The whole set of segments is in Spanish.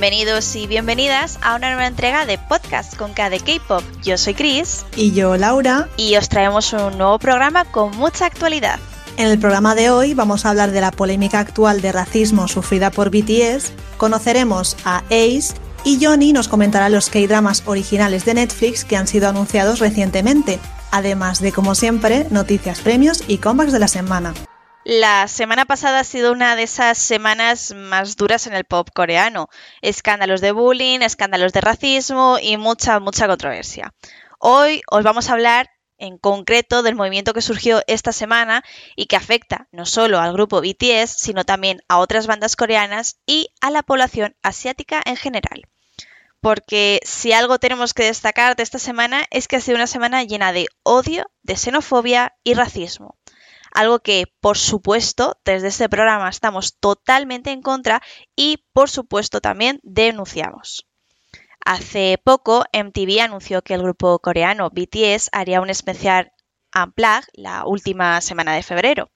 Bienvenidos y bienvenidas a una nueva entrega de podcast con K de K-Pop. Yo soy Chris. Y yo, Laura. Y os traemos un nuevo programa con mucha actualidad. En el programa de hoy vamos a hablar de la polémica actual de racismo sufrida por BTS, conoceremos a Ace y Johnny nos comentará los K-dramas originales de Netflix que han sido anunciados recientemente, además de, como siempre, noticias, premios y comebacks de la semana. La semana pasada ha sido una de esas semanas más duras en el pop coreano. Escándalos de bullying, escándalos de racismo y mucha, mucha controversia. Hoy os vamos a hablar en concreto del movimiento que surgió esta semana y que afecta no solo al grupo BTS, sino también a otras bandas coreanas y a la población asiática en general. Porque si algo tenemos que destacar de esta semana es que ha sido una semana llena de odio, de xenofobia y racismo algo que por supuesto desde este programa estamos totalmente en contra y por supuesto también denunciamos. Hace poco MTV anunció que el grupo coreano BTS haría un especial Unplugged la última semana de febrero.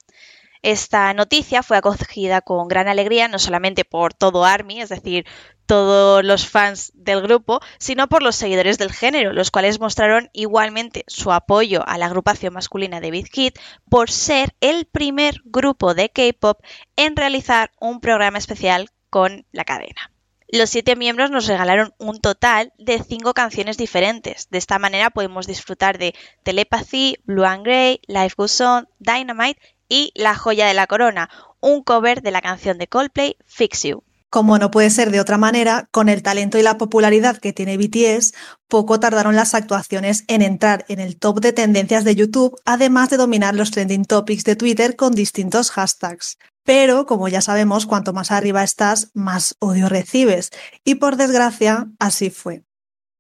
Esta noticia fue acogida con gran alegría no solamente por todo ARMY, es decir, todos los fans del grupo, sino por los seguidores del género, los cuales mostraron igualmente su apoyo a la agrupación masculina de Big por ser el primer grupo de K-pop en realizar un programa especial con la cadena. Los siete miembros nos regalaron un total de cinco canciones diferentes. De esta manera podemos disfrutar de Telepathy, Blue and Grey, Life Goes On, Dynamite y La joya de la corona, un cover de la canción de Coldplay Fix You. Como no puede ser de otra manera, con el talento y la popularidad que tiene BTS, poco tardaron las actuaciones en entrar en el top de tendencias de YouTube, además de dominar los trending topics de Twitter con distintos hashtags. Pero, como ya sabemos, cuanto más arriba estás, más odio recibes. Y por desgracia, así fue.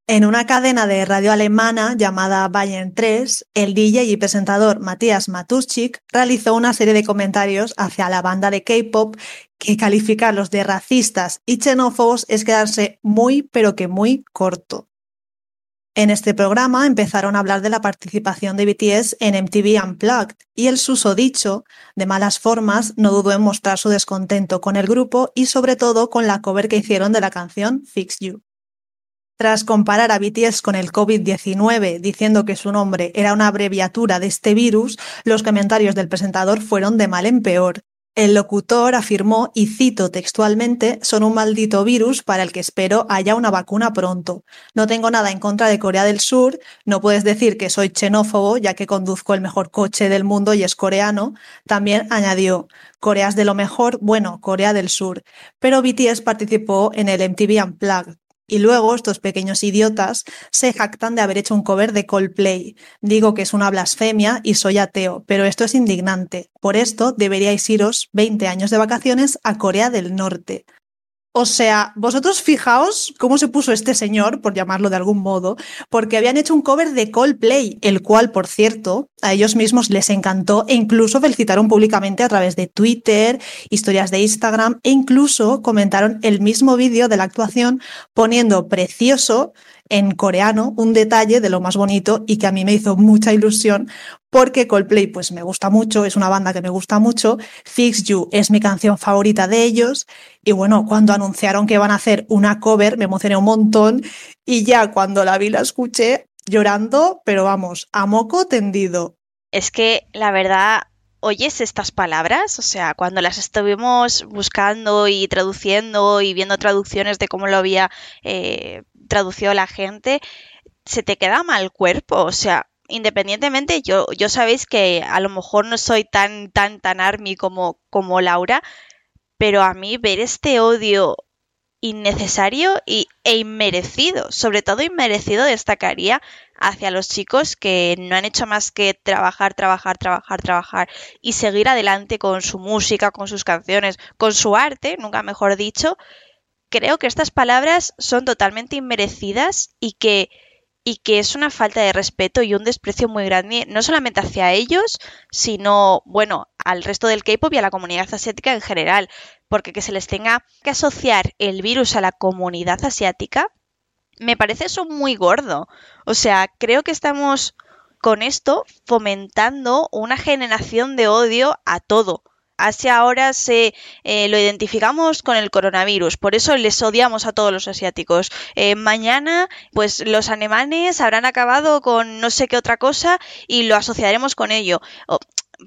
En una cadena de radio alemana llamada Bayern 3, el DJ y presentador Matthias Matuschik realizó una serie de comentarios hacia la banda de K-pop que calificarlos de racistas y xenófobos es quedarse muy pero que muy corto. En este programa empezaron a hablar de la participación de BTS en MTV Unplugged y el susodicho, de malas formas, no dudó en mostrar su descontento con el grupo y sobre todo con la cover que hicieron de la canción Fix You. Tras comparar a BTS con el COVID-19 diciendo que su nombre era una abreviatura de este virus, los comentarios del presentador fueron de mal en peor. El locutor afirmó, y cito textualmente, son un maldito virus para el que espero haya una vacuna pronto. No tengo nada en contra de Corea del Sur, no puedes decir que soy xenófobo ya que conduzco el mejor coche del mundo y es coreano. También añadió, Corea es de lo mejor, bueno, Corea del Sur. Pero BTS participó en el MTV Unplugged, y luego estos pequeños idiotas se jactan de haber hecho un cover de Coldplay. Digo que es una blasfemia y soy ateo, pero esto es indignante. Por esto deberíais iros 20 años de vacaciones a Corea del Norte. O sea, vosotros fijaos cómo se puso este señor, por llamarlo de algún modo, porque habían hecho un cover de Coldplay, el cual, por cierto, a ellos mismos les encantó e incluso felicitaron públicamente a través de Twitter, historias de Instagram e incluso comentaron el mismo vídeo de la actuación poniendo precioso en coreano, un detalle de lo más bonito y que a mí me hizo mucha ilusión porque Coldplay pues me gusta mucho, es una banda que me gusta mucho, Fix You es mi canción favorita de ellos. Y bueno, cuando anunciaron que van a hacer una cover me emocioné un montón. Y ya cuando la vi la escuché llorando, pero vamos, a moco tendido. Es que la verdad oyes estas palabras, o sea, cuando las estuvimos buscando y traduciendo y viendo traducciones de cómo lo había eh, traducido la gente, se te queda mal cuerpo, o sea, independientemente, yo, yo sabéis que a lo mejor no soy tan, tan, tan army como, como Laura, pero a mí ver este odio innecesario y, e inmerecido, sobre todo inmerecido destacaría hacia los chicos que no han hecho más que trabajar, trabajar, trabajar, trabajar y seguir adelante con su música, con sus canciones, con su arte, nunca mejor dicho, creo que estas palabras son totalmente inmerecidas y que, es una falta de respeto y un desprecio muy grande, no solamente hacia ellos, sino, bueno, al resto del K-pop y a la comunidad asiática en general, porque que se les tenga que asociar el virus a la comunidad asiática, me parece eso muy gordo. O sea, creo que estamos con esto fomentando una generación de odio a todo Así ahora se eh, lo identificamos con el coronavirus, por eso les odiamos a todos los asiáticos. Eh, mañana, pues los alemanes habrán acabado con no sé qué otra cosa y lo asociaremos con ello.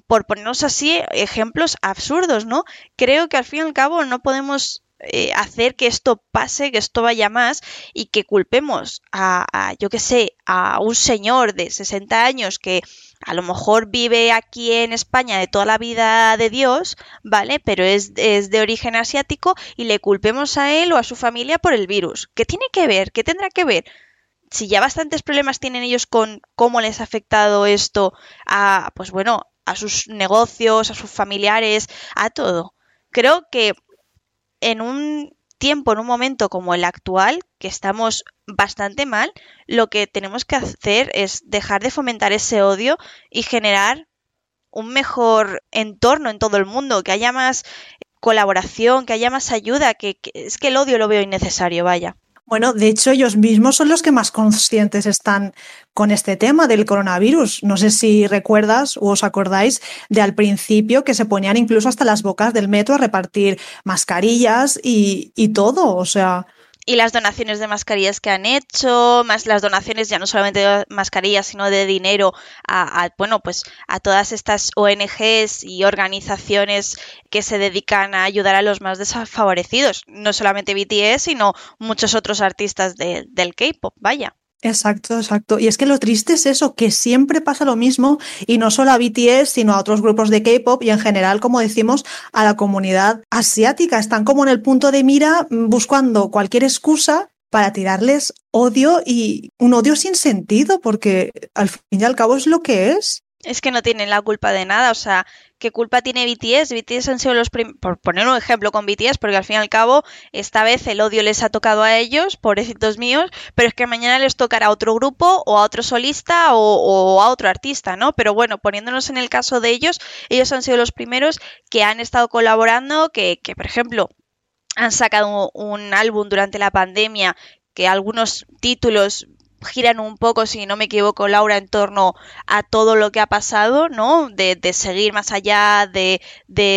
por ponernos así ejemplos absurdos, ¿no? Creo que al fin y al cabo no podemos eh, hacer que esto pase, que esto vaya más y que culpemos a, a yo qué sé, a un señor de 60 años que a lo mejor vive aquí en España de toda la vida de Dios, ¿vale? Pero es, de origen asiático y le culpemos a él o a su familia por el virus. ¿Qué tiene que ver? ¿Qué tendrá que ver? Si ya bastantes problemas tienen ellos con cómo les ha afectado esto a, pues bueno, a sus negocios, a sus familiares, a todo. Creo que en un tiempo, en un momento como el actual, que estamos bastante mal, lo que tenemos que hacer es dejar de fomentar ese odio y generar un mejor entorno en todo el mundo, que haya más colaboración, que haya más ayuda, que, es que el odio lo veo innecesario, vaya. Bueno, de hecho, ellos mismos son los que más conscientes están con este tema del coronavirus. No sé si recuerdas o os acordáis de al principio que se ponían incluso hasta las bocas del metro a repartir mascarillas y, y todo. O sea, y las donaciones de mascarillas que han hecho, más las donaciones ya no solamente de mascarillas, sino de dinero a, bueno, pues a todas estas ONGs y organizaciones que se dedican a ayudar a los más desfavorecidos, no solamente BTS, sino muchos otros artistas del K-pop, vaya. Exacto, exacto. Y es que lo triste es eso, que siempre pasa lo mismo y no solo a BTS, sino a otros grupos de K-pop y en general, como decimos, a la comunidad asiática. Están como en el punto de mira mm, buscando cualquier excusa para tirarles odio y un odio sin sentido, porque al fin y al cabo es lo que es. Es que no tienen la culpa de nada, o sea, ¿qué culpa tiene BTS? BTS han sido los primeros, por poner un ejemplo con BTS, porque al fin y al cabo esta vez el odio les ha tocado a ellos, pobrecitos míos, pero es que mañana les tocará a otro grupo o a otro solista o, a otro artista, ¿no? Pero bueno, poniéndonos en el caso de ellos, ellos han sido los primeros que han estado colaborando, que, que por ejemplo, han sacado un álbum durante la pandemia que algunos títulos giran un poco, si no me equivoco, Laura, en torno a todo lo que ha pasado, ¿no? De, seguir más allá, de,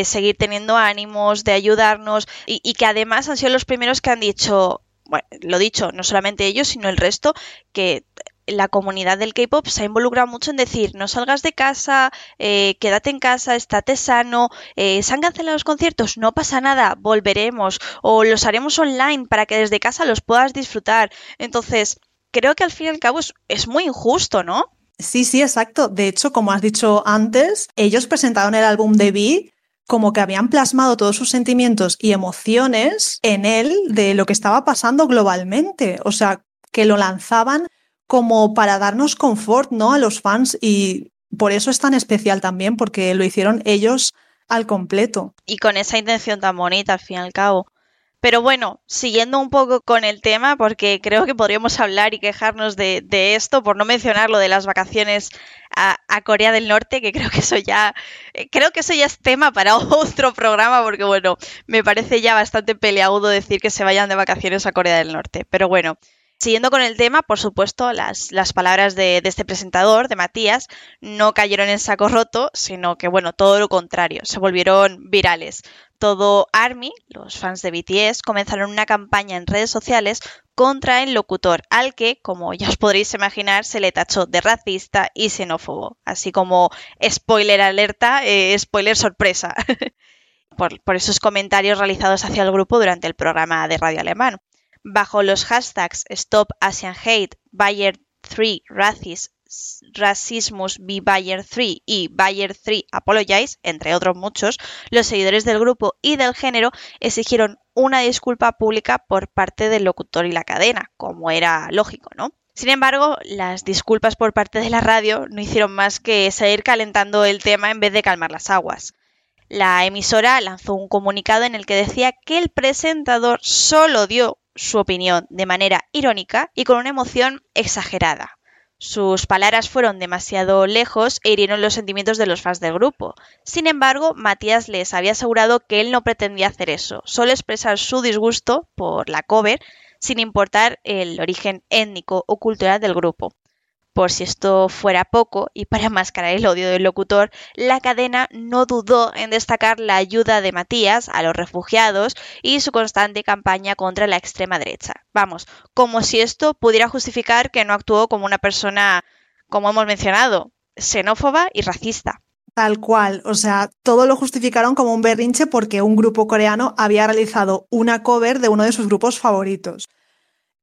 seguir teniendo ánimos, de ayudarnos, y, y, que además han sido los primeros que han dicho, bueno, lo dicho, no solamente ellos, sino el resto, que la comunidad del K-pop se ha involucrado mucho en decir no salgas de casa, eh, quédate en casa, estate sano, eh, se han cancelado los conciertos, no pasa nada, volveremos o los haremos online para que desde casa los puedas disfrutar. Entonces, creo que al fin y al cabo es, muy injusto, ¿no? Sí, sí, exacto. De hecho, como has dicho antes, ellos presentaron el álbum de Vi como que habían plasmado todos sus sentimientos y emociones en él de lo que estaba pasando globalmente. O sea, que lo lanzaban como para darnos confort, ¿no? A los fans y por eso es tan especial también, porque lo hicieron ellos al completo. Y con esa intención tan bonita, al fin y al cabo. Pero bueno, siguiendo un poco con el tema, porque creo que podríamos hablar y quejarnos de, esto, por no mencionar lo de las vacaciones a, Corea del Norte, que creo que eso ya, eh, creo que eso ya es tema para otro programa, porque bueno, me parece ya bastante peleagudo decir que se vayan de vacaciones a Corea del Norte. Pero bueno, Siguiendo con el tema, por supuesto, las, las palabras de, de, este presentador, de Matías, no cayeron en saco roto, sino que, bueno, todo lo contrario, se volvieron virales. Todo ARMY, los fans de BTS, comenzaron una campaña en redes sociales contra el locutor, al que, como ya os podréis imaginar, se le tachó de racista y xenófobo. Así como spoiler alerta, eh, spoiler sorpresa. por, esos comentarios realizados hacia el grupo durante el programa de radio alemán bajo los hashtags Stop Asian Hate, Bayer 3 Racis, Racismus be Bayer 3 y Bayer 3 Apologize, entre otros muchos, los seguidores del grupo y del género exigieron una disculpa pública por parte del locutor y la cadena, como era lógico, ¿no? Sin embargo, las disculpas por parte de la radio no hicieron más que seguir calentando el tema en vez de calmar las aguas. La emisora lanzó un comunicado en el que decía que el presentador solo dio su opinión de manera irónica y con una emoción exagerada. Sus palabras fueron demasiado lejos e hirieron los sentimientos de los fans del grupo. Sin embargo, Matías les había asegurado que él no pretendía hacer eso, solo expresar su disgusto por la cover sin importar el origen étnico o cultural del grupo. Por si esto fuera poco, y para mascarar el odio del locutor, la cadena no dudó en destacar la ayuda de Matías a los refugiados y su constante campaña contra la extrema derecha. Vamos, como si esto pudiera justificar que no actuó como una persona, como hemos mencionado, xenófoba y racista. Tal cual, o sea, todo lo justificaron como un berrinche porque un grupo coreano había realizado una cover de uno de sus grupos favoritos.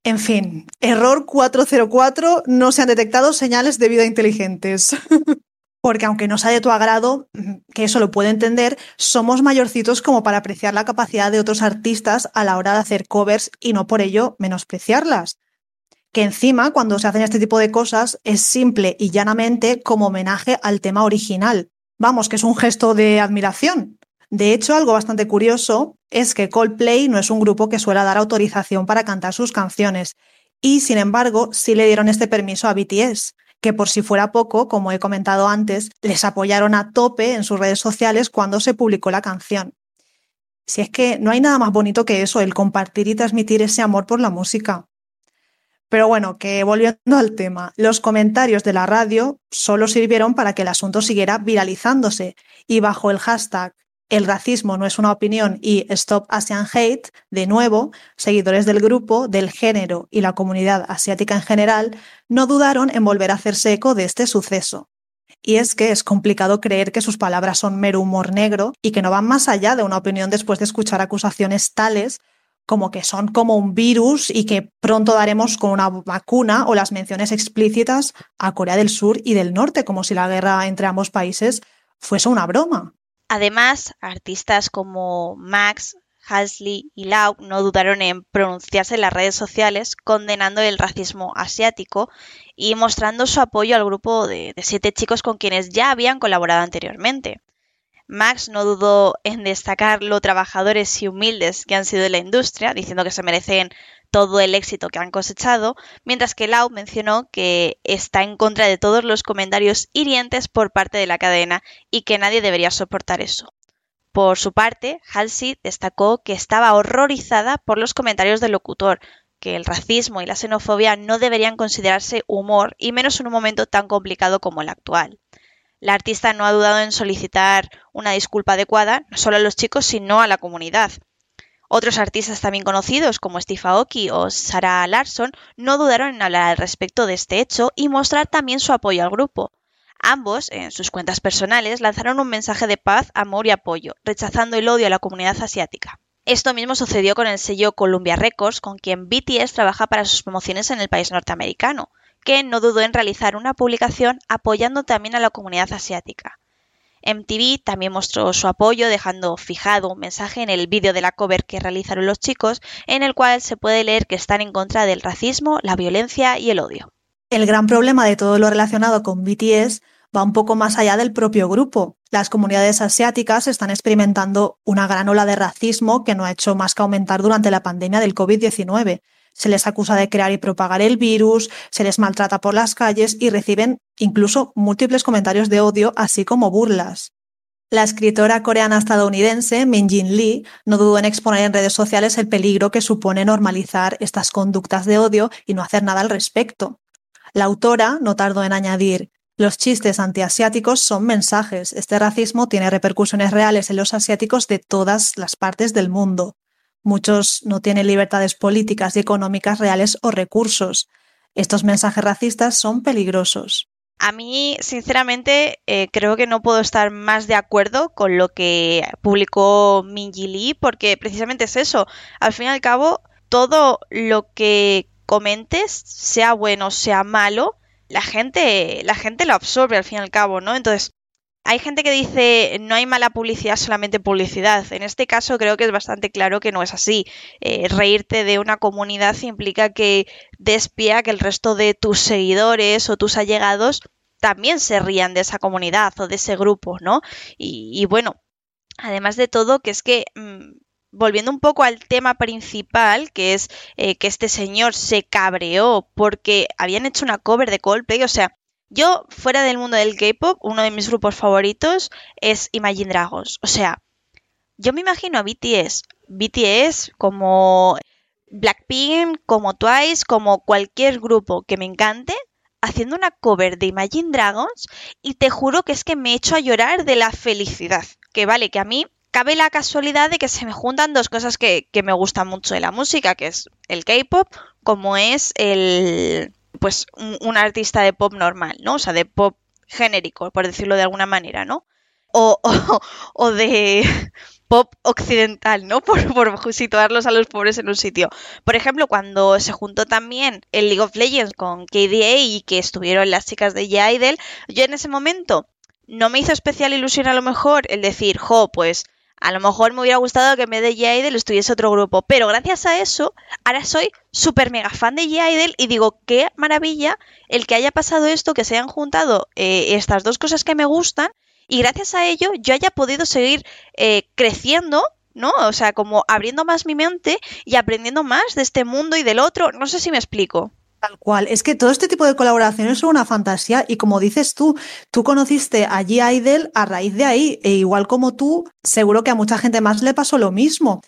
En fin, error 404, no se han detectado señales de vida inteligentes. Porque aunque no sea de tu agrado, que eso lo puedo entender, somos mayorcitos como para apreciar la capacidad de otros artistas a la hora de hacer covers y no por ello menospreciarlas. Que encima, cuando se hacen este tipo de cosas, es simple y llanamente como homenaje al tema original. Vamos, que es un gesto de admiración. De hecho, algo bastante curioso es que Coldplay no es un grupo que suele dar autorización para cantar sus canciones, y sin embargo sí le dieron este permiso a BTS, que por si fuera poco, como he comentado antes, les apoyaron a tope en sus redes sociales cuando se publicó la canción. Si es que no hay nada más bonito que eso, el compartir y transmitir ese amor por la música. Pero bueno, que volviendo al tema, los comentarios de la radio solo sirvieron para que el asunto siguiera viralizándose y bajo el hashtag el racismo no es una opinión y Stop Asian Hate, de nuevo, seguidores del grupo, del género y la comunidad asiática en general no dudaron en volver a hacerse eco de este suceso. Y es que es complicado creer que sus palabras son mero humor negro y que no van más allá de una opinión después de escuchar acusaciones tales como que son como un virus y que pronto daremos con una vacuna o las menciones explícitas a Corea del Sur y del Norte, como si la guerra entre ambos países fuese una broma. Además, artistas como Max, Halsley y Lau no dudaron en pronunciarse en las redes sociales condenando el racismo asiático y mostrando su apoyo al grupo de, de, siete chicos con quienes ya habían colaborado anteriormente. Max no dudó en destacar lo trabajadores y humildes que han sido de la industria, diciendo que se merecen todo el éxito que han cosechado, mientras que Lau mencionó que está en contra de todos los comentarios hirientes por parte de la cadena y que nadie debería soportar eso. Por su parte, Halsey destacó que estaba horrorizada por los comentarios del locutor, que el racismo y la xenofobia no deberían considerarse humor y menos en un momento tan complicado como el actual. La artista no ha dudado en solicitar una disculpa adecuada no solo a los chicos sino a la comunidad, otros artistas también conocidos como Steve Aoki o Sarah Larson no dudaron en hablar al respecto de este hecho y mostrar también su apoyo al grupo. Ambos, en sus cuentas personales, lanzaron un mensaje de paz, amor y apoyo, rechazando el odio a la comunidad asiática. Esto mismo sucedió con el sello Columbia Records, con quien BTS trabaja para sus promociones en el país norteamericano, que no dudó en realizar una publicación apoyando también a la comunidad asiática. MTV también mostró su apoyo dejando fijado un mensaje en el vídeo de la cover que realizaron los chicos en el cual se puede leer que están en contra del racismo, la violencia y el odio. El gran problema de todo lo relacionado con BTS va un poco más allá del propio grupo. Las comunidades asiáticas están experimentando una gran ola de racismo que no ha hecho más que aumentar durante la pandemia del COVID-19 se les acusa de crear y propagar el virus, se les maltrata por las calles y reciben incluso múltiples comentarios de odio, así como burlas. La escritora coreana estadounidense Min Jin Lee no dudó en exponer en redes sociales el peligro que supone normalizar estas conductas de odio y no hacer nada al respecto. La autora no tardó en añadir, los chistes antiasiáticos son mensajes. Este racismo tiene repercusiones reales en los asiáticos de todas las partes del mundo. Muchos no tienen libertades políticas y económicas reales o recursos. Estos mensajes racistas son peligrosos. A mí, sinceramente, eh, creo que no puedo estar más de acuerdo con lo que publicó Minji Lee, porque precisamente es eso. Al fin y al cabo, todo lo que comentes, sea bueno sea malo, la gente, la gente lo absorbe al fin y al cabo, ¿no? Entonces, hay gente que dice no hay mala publicidad, solamente publicidad. En este caso creo que es bastante claro que no es así. Eh, reírte de una comunidad implica que despía que el resto de tus seguidores o tus allegados también se rían de esa comunidad o de ese grupo, ¿no? Y, bueno, además de todo, que es que... Mm, volviendo un poco al tema principal, que es eh, que este señor se cabreó porque habían hecho una cover de Coldplay, o sea, yo, fuera del mundo del K-pop, uno de mis grupos favoritos es Imagine Dragons. O sea, yo me imagino a BTS, BTS como Blackpink, como Twice, como cualquier grupo que me encante, haciendo una cover de Imagine Dragons y te juro que es que me he hecho a llorar de la felicidad. Que vale, que a mí cabe la casualidad de que se me juntan dos cosas que, me gustan mucho de la música, que es el K-pop, como es el pues un, artista de pop normal, ¿no? O sea, de pop genérico, por decirlo de alguna manera, ¿no? O, o, de pop occidental, ¿no? Por, por, situarlos a los pobres en un sitio. Por ejemplo, cuando se juntó también el League of Legends con KDA y que estuvieron las chicas de Yaidel, yo en ese momento no me hizo especial ilusión a lo mejor el decir, jo, pues a lo mejor me hubiera gustado que en vez de J-Idol estuviese otro grupo, pero gracias a eso, ahora soy súper mega fan de J-Idol y digo, qué maravilla el que haya pasado esto, que se hayan juntado eh, estas dos cosas que me gustan y gracias a ello yo haya podido seguir eh, creciendo ¿no? O sea, como abriendo más mi mente y aprendiendo más de este mundo y del otro. No sé si me explico. Tal cual. Es que todo este tipo de colaboraciones son una fantasía y como dices tú, tú conociste a G. Idol a raíz de ahí e igual como tú, seguro que a mucha gente más le pasó lo mismo.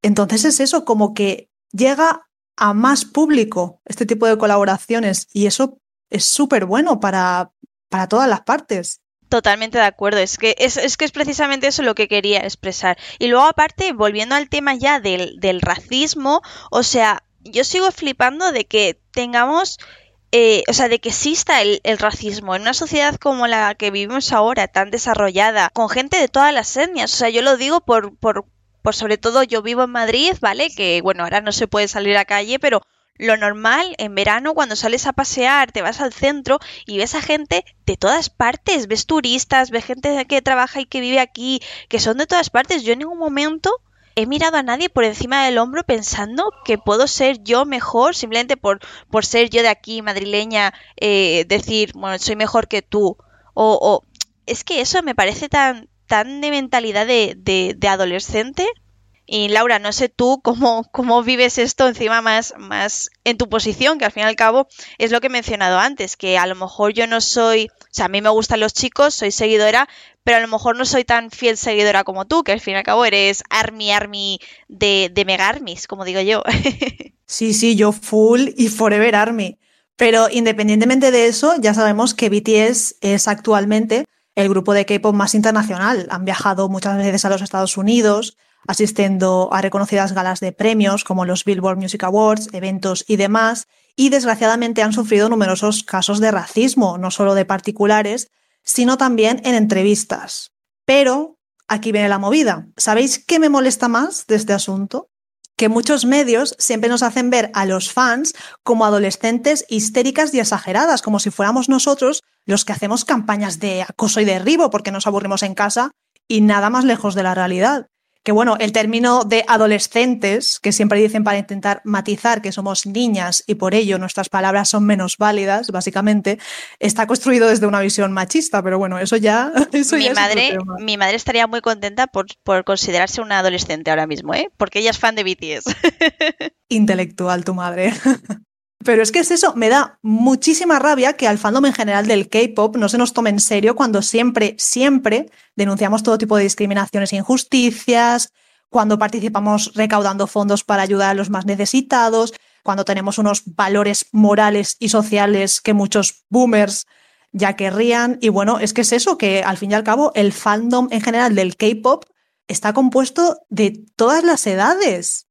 Entonces es eso, como que llega a más público este tipo de colaboraciones y eso es súper bueno para, para todas las partes. Totalmente de acuerdo, es que es, es, que es precisamente eso lo que quería expresar. Y luego aparte, volviendo al tema ya del, del racismo, o sea, yo sigo flipando de que tengamos, eh, o sea, de que exista el, racismo en una sociedad como la que vivimos ahora, tan desarrollada, con gente de todas las etnias. O sea, yo lo digo por, por, por sobre todo yo vivo en Madrid, ¿vale? Que bueno, ahora no se puede salir a calle, pero lo normal en verano cuando sales a pasear, te vas al centro y ves a gente de todas partes, ves turistas, ves gente que trabaja y que vive aquí, que son de todas partes. Yo en ningún momento he mirado a nadie por encima del hombro pensando que puedo ser yo mejor simplemente por, por ser yo de aquí, madrileña, eh, decir, bueno, soy mejor que tú. O, o, es que eso me parece tan, tan de mentalidad de, de, de adolescente. Y Laura, no sé tú cómo, cómo vives esto encima más, más en tu posición, que al fin y al cabo es lo que he mencionado antes, que a lo mejor yo no soy, o sea, a mí me gustan los chicos, soy seguidora, pero a lo mejor no soy tan fiel seguidora como tú, que al fin y al cabo eres Army Army de, de Mega Armies, como digo yo. sí, sí, yo full y forever Army. Pero independientemente de eso, ya sabemos que BTS es actualmente el grupo de K-pop más internacional. Han viajado muchas veces a los Estados Unidos, asistiendo a reconocidas galas de premios como los Billboard Music Awards, eventos y demás, y desgraciadamente han sufrido numerosos casos de racismo, no solo de particulares, sino también en entrevistas. Pero aquí viene la movida. ¿Sabéis qué me molesta más de este asunto? Que muchos medios siempre nos hacen ver a los fans como adolescentes histéricas y exageradas, como si fuéramos nosotros los que hacemos campañas de acoso y derribo porque nos aburrimos en casa y nada más lejos de la realidad que bueno, el término de adolescentes, que siempre dicen para intentar matizar que somos niñas y por ello nuestras palabras son menos válidas, básicamente, está construido desde una visión machista, pero bueno, eso ya... Eso mi, madre, mi madre estaría muy contenta por, por considerarse una adolescente ahora mismo, ¿eh? porque ella es fan de BTS. Intelectual tu madre. Pero es que es eso, me da muchísima rabia que al fandom en general del K-pop no se nos tome en serio cuando siempre, siempre denunciamos todo tipo de discriminaciones e injusticias, cuando participamos recaudando fondos para ayudar a los más necesitados, cuando tenemos unos valores morales y sociales que muchos boomers ya querrían. Y bueno, es que es eso, que al fin y al cabo el fandom en general del K-pop está compuesto de todas las edades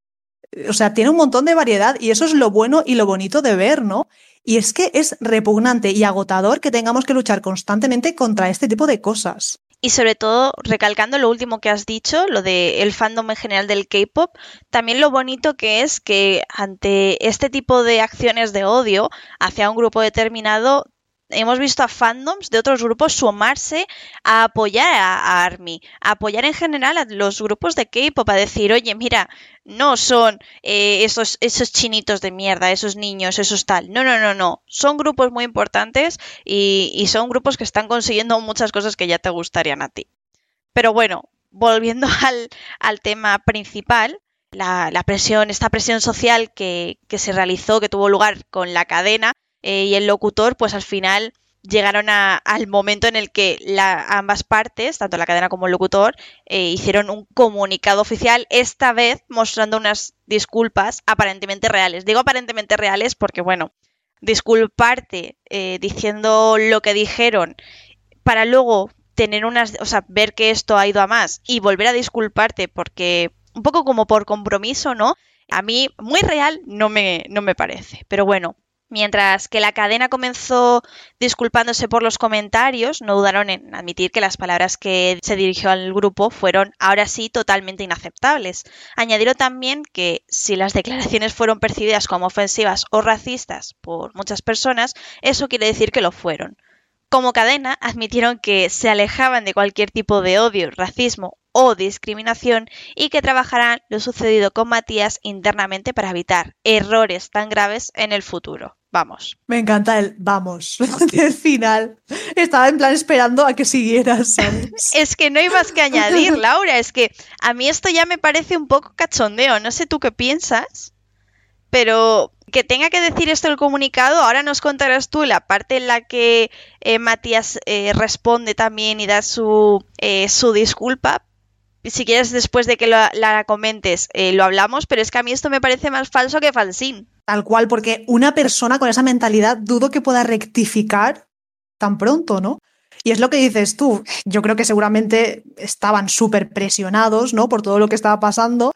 o sea, tiene un montón de variedad y eso es lo bueno y lo bonito de ver, ¿no? Y es que es repugnante y agotador que tengamos que luchar constantemente contra este tipo de cosas. Y sobre todo, recalcando lo último que has dicho, lo del fandom en general del K-pop, también lo bonito que es que ante este tipo de acciones de odio hacia un grupo determinado, hemos visto a fandoms de otros grupos sumarse a apoyar a, ARMY, a apoyar en general a los grupos de K-pop, a decir, oye, mira, no son eh, esos, esos chinitos de mierda, esos niños, esos tal. No, no, no, no. Son grupos muy importantes y, son grupos que están consiguiendo muchas cosas que ya te gustarían a ti. Pero bueno, volviendo al, tema principal, la, presión, esta presión social que, que se realizó, que tuvo lugar con la cadena, eh, y el locutor, pues al final llegaron al momento en el que ambas partes, tanto la cadena como el locutor, eh, hicieron un comunicado oficial, esta vez mostrando unas disculpas aparentemente reales. Digo aparentemente reales porque, bueno, disculparte eh, diciendo lo que dijeron para luego tener unas, o sea, ver que esto ha ido a más y volver a disculparte porque un poco como por compromiso, ¿no? A mí muy real no me, no me parece. Pero bueno, Mientras que la cadena comenzó disculpándose por los comentarios, no dudaron en admitir que las palabras que se dirigió al grupo fueron ahora sí totalmente inaceptables. Añadieron también que si las declaraciones fueron percibidas como ofensivas o racistas por muchas personas, eso quiere decir que lo fueron. Como cadena, admitieron que se alejaban de cualquier tipo de odio, racismo o discriminación y que trabajarán lo sucedido con Matías internamente para evitar errores tan graves en el futuro. Vamos. Me encanta el vamos el final. Estaba en plan esperando a que siguieras. es que no hay más que añadir, Laura. Es que a mí esto ya me parece un poco cachondeo. No sé tú qué piensas, pero que tenga que decir esto el comunicado, ahora nos contarás tú la parte en la que eh, Matías eh, responde también y da su, eh, su disculpa, si quieres después de que la comentes eh, lo hablamos, pero es que a mí esto me parece más falso que falsín. Tal cual, porque una persona con esa mentalidad dudo que pueda rectificar tan pronto, ¿no? Y es lo que dices tú, yo creo que seguramente estaban súper presionados, ¿no? Por todo lo que estaba pasando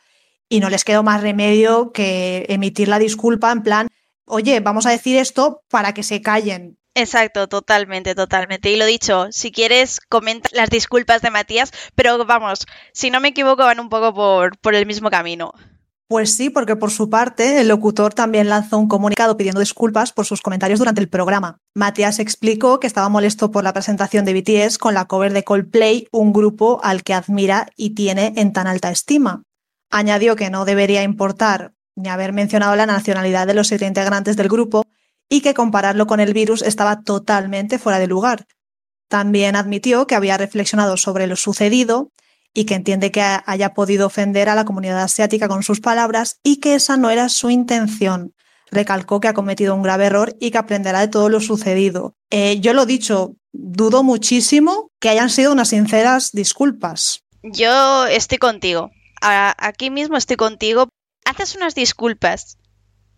y no les quedó más remedio que emitir la disculpa en plan, oye, vamos a decir esto para que se callen, Exacto, totalmente, totalmente. Y lo dicho, si quieres, comenta las disculpas de Matías, pero vamos, si no me equivoco, van un poco por, por el mismo camino. Pues sí, porque por su parte, el locutor también lanzó un comunicado pidiendo disculpas por sus comentarios durante el programa. Matías explicó que estaba molesto por la presentación de BTS con la cover de Coldplay, un grupo al que admira y tiene en tan alta estima. Añadió que no debería importar ni haber mencionado la nacionalidad de los siete integrantes del grupo, y que compararlo con el virus estaba totalmente fuera de lugar. También admitió que había reflexionado sobre lo sucedido y que entiende que haya podido ofender a la comunidad asiática con sus palabras y que esa no era su intención. Recalcó que ha cometido un grave error y que aprenderá de todo lo sucedido. Eh, yo lo dicho, dudo muchísimo que hayan sido unas sinceras disculpas. Yo estoy contigo. Aquí mismo estoy contigo. Haces unas disculpas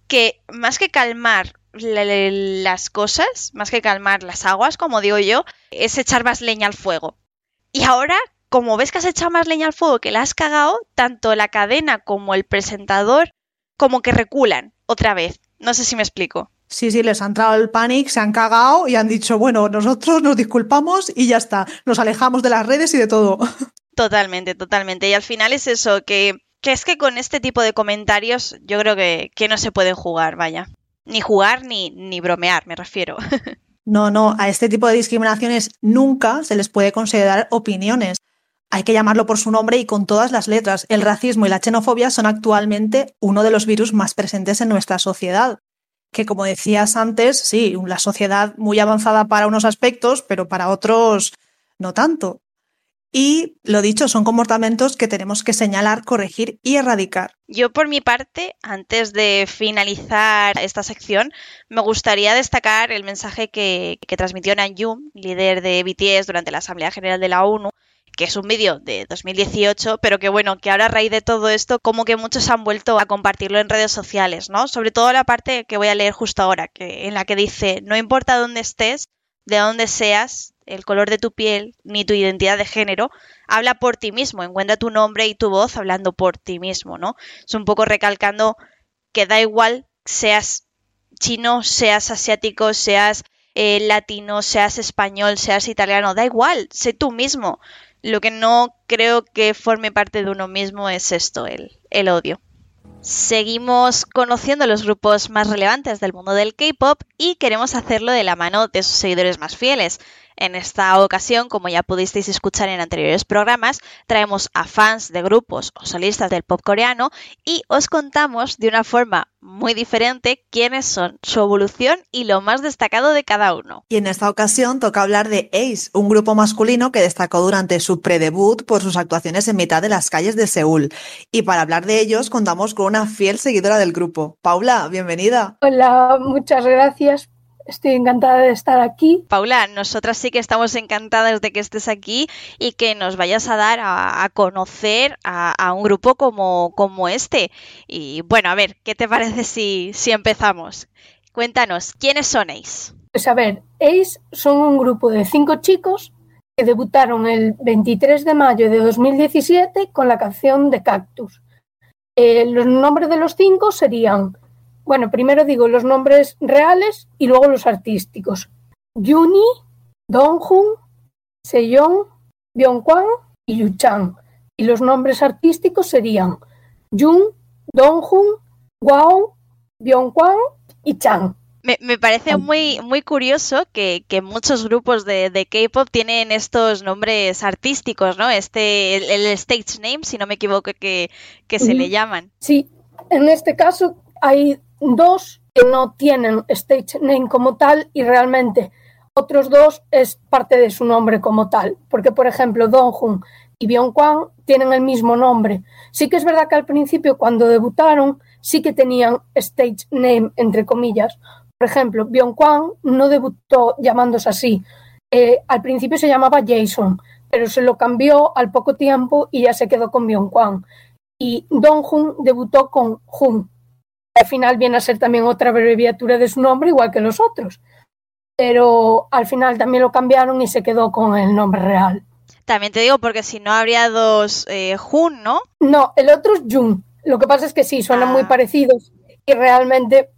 que más que calmar las cosas, más que calmar las aguas, como digo yo, es echar más leña al fuego. Y ahora, como ves que has echado más leña al fuego, que la has cagado, tanto la cadena como el presentador, como que reculan otra vez. No sé si me explico. Sí, sí, les ha entrado el pánico, se han cagado y han dicho, bueno, nosotros nos disculpamos y ya está, nos alejamos de las redes y de todo. Totalmente, totalmente. Y al final es eso, que, que es que con este tipo de comentarios yo creo que, que no se pueden jugar, vaya. Ni jugar ni, ni bromear, me refiero. No, no, a este tipo de discriminaciones nunca se les puede considerar opiniones. Hay que llamarlo por su nombre y con todas las letras. El racismo y la xenofobia son actualmente uno de los virus más presentes en nuestra sociedad. Que como decías antes, sí, la sociedad muy avanzada para unos aspectos, pero para otros no tanto. Y lo dicho, son comportamientos que tenemos que señalar, corregir y erradicar. Yo por mi parte, antes de finalizar esta sección, me gustaría destacar el mensaje que, transmitió Nanyum, líder de BTS durante la Asamblea General de la ONU, que es un vídeo de 2018, pero que bueno, que ahora a raíz de todo esto, como que muchos han vuelto a compartirlo en redes sociales, ¿no? Sobre todo la parte que voy a leer justo ahora, que, en la que dice, no importa dónde estés, de dónde seas, el color de tu piel ni tu identidad de género, habla por ti mismo, encuentra tu nombre y tu voz hablando por ti mismo, ¿no? Es un poco recalcando que da igual seas chino, seas asiático, seas eh, latino, seas español, seas italiano, da igual, sé tú mismo. Lo que no creo que forme parte de uno mismo es esto, el, odio. Seguimos conociendo los grupos más relevantes del mundo del K-pop y queremos hacerlo de la mano de sus seguidores más fieles. En esta ocasión, como ya pudisteis escuchar en anteriores programas, traemos a fans de grupos o solistas del pop coreano y os contamos de una forma muy diferente quiénes son, su evolución y lo más destacado de cada uno. Y en esta ocasión toca hablar de Ace, un grupo masculino que destacó durante su predebut por sus actuaciones en mitad de las calles de Seúl. Y para hablar de ellos contamos con una fiel seguidora del grupo. Paula, bienvenida. Hola, muchas gracias Estoy encantada de estar aquí. Paula, nosotras sí que estamos encantadas de que estés aquí y que nos vayas a dar a, conocer a, un grupo como, como este. Y bueno, a ver, ¿qué te parece si, si empezamos? Cuéntanos, ¿quiénes son Ace? Pues a ver, Ace son un grupo de cinco chicos que debutaron el 23 de mayo de 2017 con la canción de Cactus. Eh, los nombres de los cinco serían, bueno, primero digo los nombres reales y luego los artísticos. Juni, Donghun, Sejong, Byungkwan y Yuchan. Y los nombres artísticos serían Jun, Donghun, Wao, Byungkwan y Chan. Me, parece muy, muy curioso que, muchos grupos de, K-pop tienen estos nombres artísticos, ¿no? Este, el, stage name, si no me equivoco, que, se le llaman. Sí, en este caso hay dos que no tienen stage name como tal y realmente otros dos es parte de su nombre como tal. Porque, por ejemplo, Donghun y Byungkwan tienen el mismo nombre. Sí que es verdad que al principio, cuando debutaron, sí que tenían stage name, entre comillas, por ejemplo, Byung-Kwan no debutó llamándose así. Eh, al principio se llamaba Jason, pero se lo cambió al poco tiempo y ya se quedó con Byung-Kwan. Y Dong-Hun debutó con Hun. Al final viene a ser también otra abreviatura de su nombre, igual que los otros. Pero al final también lo cambiaron y se quedó con el nombre real. También te digo, porque si no habría dos eh, Hun, ¿no? No, el otro es Jun. Lo que pasa es que sí, suenan muy ah. parecidos y realmente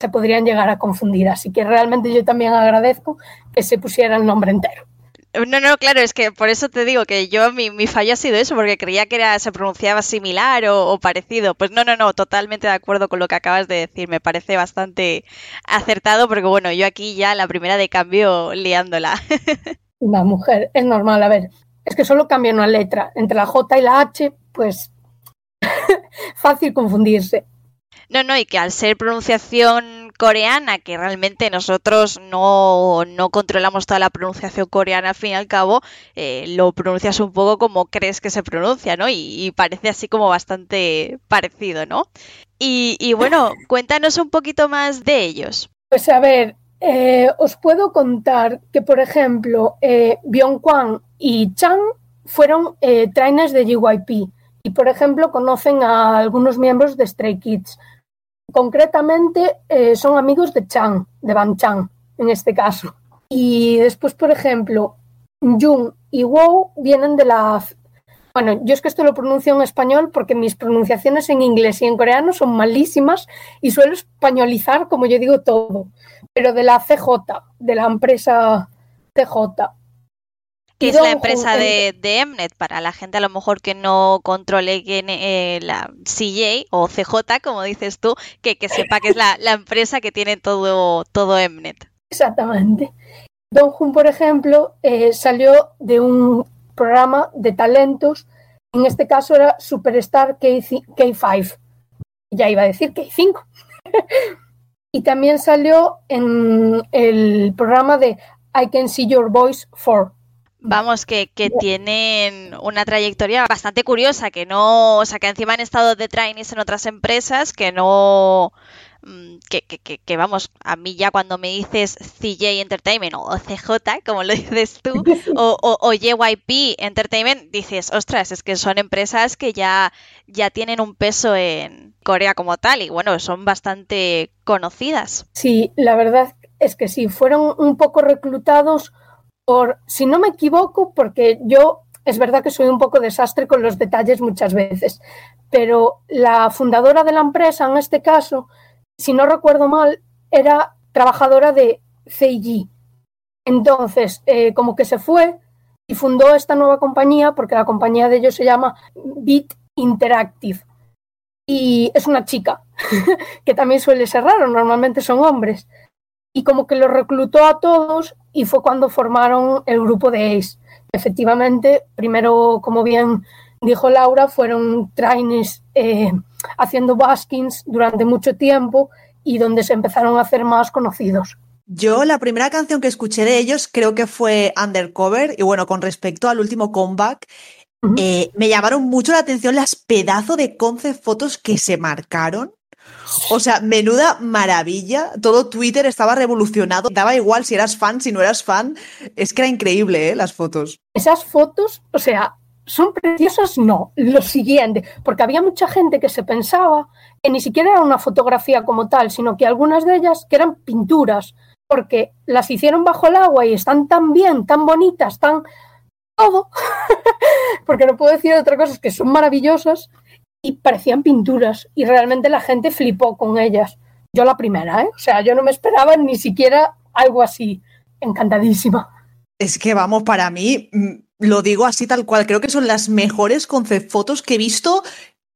se podrían llegar a confundir. Así que realmente yo también agradezco que se pusiera el nombre entero. No, no, claro, es que por eso te digo que yo mi, mi fallo ha sido eso, porque creía que era, se pronunciaba similar o, parecido. Pues no, no, no, totalmente de acuerdo con lo que acabas de decir. Me parece bastante acertado, porque bueno, yo aquí ya la primera de cambio liándola. La mujer, es normal, a ver, es que solo cambia una letra. Entre la J y la H, pues fácil confundirse. No, no, y que al ser pronunciación coreana, que realmente nosotros no, controlamos toda la pronunciación coreana al fin y al cabo, eh, lo pronuncias un poco como crees que se pronuncia, ¿no? Y, parece así como bastante parecido, ¿no? Y, bueno, cuéntanos un poquito más de ellos. Pues a ver, eh, os puedo contar que, por ejemplo, eh, Byung-Kwan y Chang fueron eh, trainers de GYP y, por ejemplo, conocen a algunos miembros de Stray Kids. Concretamente, eh, son amigos de Chang, de Van Chang, en este caso. Y después, por ejemplo, Jung y Wow vienen de la... Bueno, yo es que esto lo pronuncio en español porque mis pronunciaciones en inglés y en coreano son malísimas y suelo españolizar, como yo digo, todo. Pero de la CJ, de la empresa CJ que es la empresa de, de, Mnet, para la gente a lo mejor que no controle eh, la CJ o CJ, como dices tú, que, que sepa que es la, empresa que tiene todo, todo Mnet. Exactamente. Don Jun, por ejemplo, eh, salió de un programa de talentos, en este caso era Superstar K, K5, ya iba a decir K5. y también salió en el programa de I Can See Your Voice 4 Vamos, que, que, tienen una trayectoria bastante curiosa, que no, o sea, que encima han estado de trainees en otras empresas, que no, mm, que, que, que, vamos, a mí ya cuando me dices CJ Entertainment o CJ, como lo dices tú, o, o, o, JYP Entertainment, dices, ostras, es que son empresas que ya, ya tienen un peso en Corea como tal y bueno, son bastante conocidas. Sí, la verdad es que sí, fueron un poco reclutados por, si no me equivoco, porque yo es verdad que soy un poco desastre con los detalles muchas veces, pero la fundadora de la empresa, en este caso, si no recuerdo mal, era trabajadora de CIG. Entonces, eh, como que se fue y fundó esta nueva compañía, porque la compañía de ellos se llama Bit Interactive. Y es una chica, que también suele ser raro, normalmente son hombres y como que los reclutó a todos y fue cuando formaron el grupo de Ace. Efectivamente, primero, como bien dijo Laura, fueron trainees eh, haciendo baskins durante mucho tiempo y donde se empezaron a hacer más conocidos. Yo la primera canción que escuché de ellos creo que fue Undercover y bueno, con respecto al último comeback, eh, me llamaron mucho la atención las pedazos de concept fotos que se marcaron o sea, menuda maravilla. Todo Twitter estaba revolucionado. Daba igual si eras fan, si no eras fan. Es que era increíble, ¿eh? Las fotos. Esas fotos, o sea, son preciosas, no, lo siguiente, porque había mucha gente que se pensaba que ni siquiera era una fotografía como tal, sino que algunas de ellas que eran pinturas, porque las hicieron bajo el agua y están tan bien, tan bonitas, tan todo, porque no puedo decir otra cosa, es que son maravillosas y parecían pinturas y realmente la gente flipó con ellas. Yo la primera, ¿eh? O sea, yo no me esperaba ni siquiera algo así. Encantadísima. Es que vamos, para mí, mm, lo digo así tal cual, creo que son las mejores concept fotos que he visto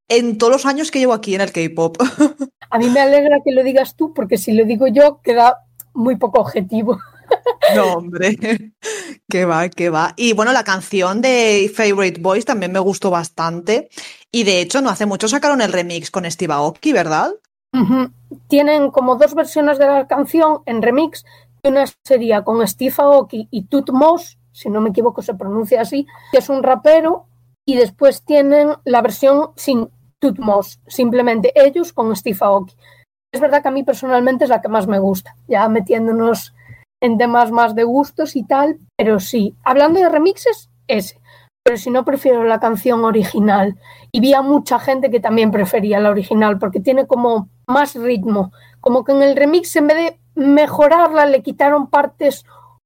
en todos los años que llevo aquí en el K-pop. A mí me alegra que lo digas tú, porque si lo digo yo, queda muy poco objetivo. No, hombre, que va, que va. Y bueno, la canción de Favorite Boys también me gustó bastante. Y de hecho, no hace mucho sacaron el remix con Steve Aoki, ¿verdad? Tienen como dos versiones de la canción en remix. Una sería con Steve Aoki y Tut Moss, si no me equivoco se pronuncia así, que es un rapero. Y después tienen la versión sin Tut Moss, simplemente ellos con Steve Aoki. Es verdad que a mí personalmente es la que más me gusta, ya metiéndonos en temas más de gustos y tal, pero sí, hablando de remixes, ese. Pero si no, prefiero la canción original. Y vi a mucha gente que también prefería la original porque tiene como más ritmo. Como que en el remix, en vez de mejorarla, le quitaron partes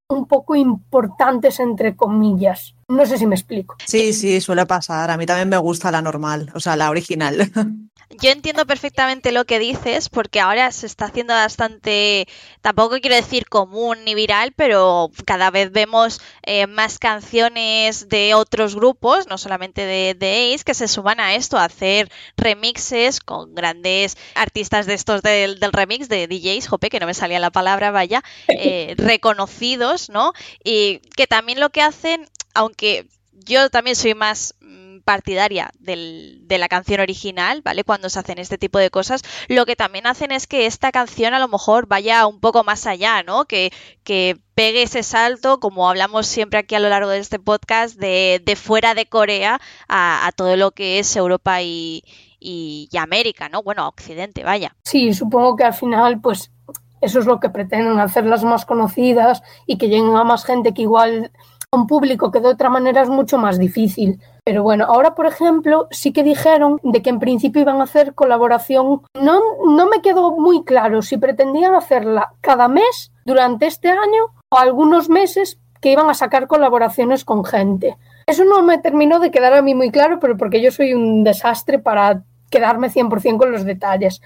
un poco importantes, entre comillas. No sé si me explico. Sí, sí, suele pasar. A mí también me gusta la normal, o sea, la original. Yo entiendo perfectamente lo que dices porque ahora se está haciendo bastante, tampoco quiero decir común ni viral, pero cada vez vemos eh, más canciones de otros grupos, no solamente de, de, Ace, que se suman a esto, a hacer remixes con grandes artistas de estos del, del remix, de DJs, jope, que no me salía la palabra, vaya, eh, reconocidos, ¿no? Y que también lo que hacen, aunque yo también soy más partidaria del, de la canción original, ¿vale? Cuando se hacen este tipo de cosas, lo que también hacen es que esta canción a lo mejor vaya un poco más allá, ¿no? Que, pegue ese salto, como hablamos siempre aquí a lo largo de este podcast, de, fuera de Corea a, todo lo que es Europa y América, ¿no? Bueno, Occidente, vaya. Sí, supongo que al final, pues eso es lo que pretenden, hacerlas más conocidas y que lleguen a más gente que igual a un público que de otra manera es mucho más difícil. Pero bueno, ahora por ejemplo sí que dijeron de que en principio iban a hacer colaboración. No, no me quedó muy claro si pretendían hacerla cada mes durante este año o algunos meses que iban a sacar colaboraciones con gente. Eso no me terminó de quedar a mí muy claro, pero porque yo soy un desastre para quedarme 100% con los detalles.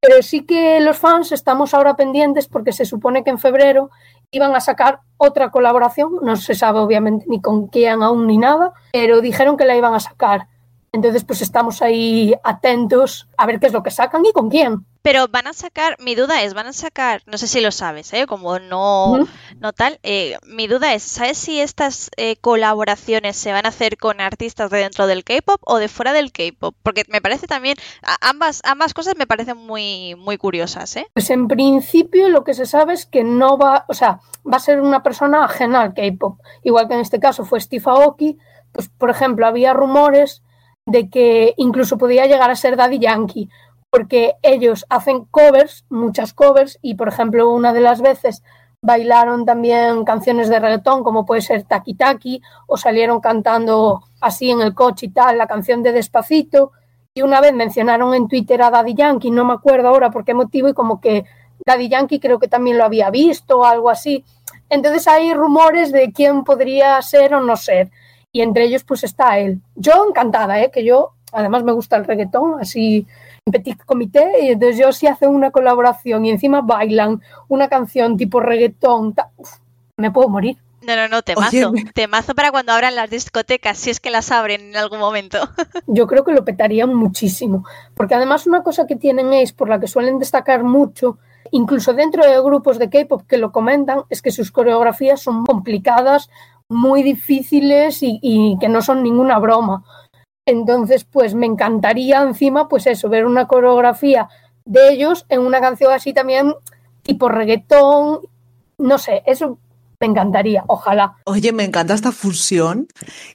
Pero sí que los fans estamos ahora pendientes porque se supone que en febrero iban a sacar otra colaboración, no se sabe obviamente ni con quién aún ni nada, pero dijeron que la iban a sacar. Entonces, pues estamos ahí atentos a ver qué es lo que sacan y con quién. Pero van a sacar, mi duda es, van a sacar, no sé si lo sabes, ¿eh? como no, no tal, eh, mi duda es, ¿sabes si estas eh, colaboraciones se van a hacer con artistas de dentro del K-pop o de fuera del K-pop? Porque me parece también, ambas, ambas cosas me parecen muy, muy curiosas. ¿eh? Pues en principio lo que se sabe es que no va, o sea, va a ser una persona ajena al K-pop, igual que en este caso fue Steve Aoki, pues por ejemplo había rumores de que incluso podía llegar a ser Daddy Yankee porque ellos hacen covers, muchas covers, y por ejemplo, una de las veces bailaron también canciones de reggaetón, como puede ser Taki Taki, o salieron cantando así en el coche y tal, la canción de Despacito, y una vez mencionaron en Twitter a Daddy Yankee, no me acuerdo ahora por qué motivo, y como que Daddy Yankee creo que también lo había visto o algo así. Entonces hay rumores de quién podría ser o no ser, y entre ellos pues está él. Yo encantada, ¿eh? que yo además me gusta el reggaetón, así petit comité y entonces yo si hacen una colaboración y encima bailan una canción tipo reggaetón, uf, me puedo morir. No, no, no, temazo. Oye. Temazo para cuando abran las discotecas, si es que las abren en algún momento. Yo creo que lo petarían muchísimo. Porque además una cosa que tienen es, por la que suelen destacar mucho, incluso dentro de grupos de K-pop que lo comentan, es que sus coreografías son complicadas, muy difíciles y, y que no son ninguna broma. Entonces, pues me encantaría encima, pues eso, ver una coreografía de ellos en una canción así también tipo reggaetón, no sé, eso me encantaría, ojalá. Oye, me encanta esta fusión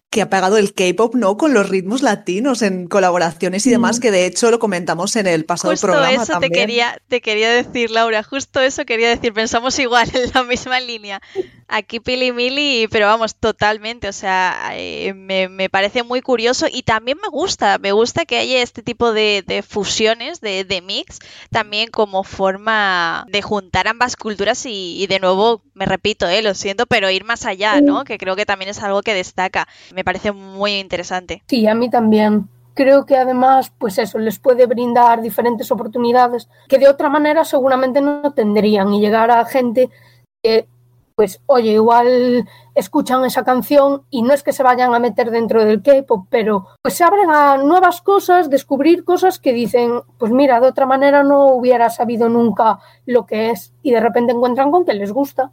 que ha pegado el K-pop, ¿no? Con los ritmos latinos en colaboraciones y demás, mm. que de hecho lo comentamos en el pasado justo programa. Eso te quería, te quería decir, Laura, justo eso quería decir. Pensamos igual en la misma línea. Aquí Pili Mili, pero vamos, totalmente. O sea, eh, me, parece muy curioso y también me gusta, me gusta que haya este tipo de, fusiones, de, mix, también como forma de juntar ambas culturas y, y de nuevo, me repito, eh, lo siento, pero ir más allá, ¿no? Que creo que también es algo que destaca. Me parece muy interesante. Sí, a mí también. Creo que además, pues eso, les puede brindar diferentes oportunidades que de otra manera seguramente no tendrían y llegar a gente que, pues, oye, igual escuchan esa canción y no es que se vayan a meter dentro del K-pop, pero pues se abren a nuevas cosas, descubrir cosas que dicen, pues mira, de otra manera no hubiera sabido nunca lo que es y de repente encuentran con que les gusta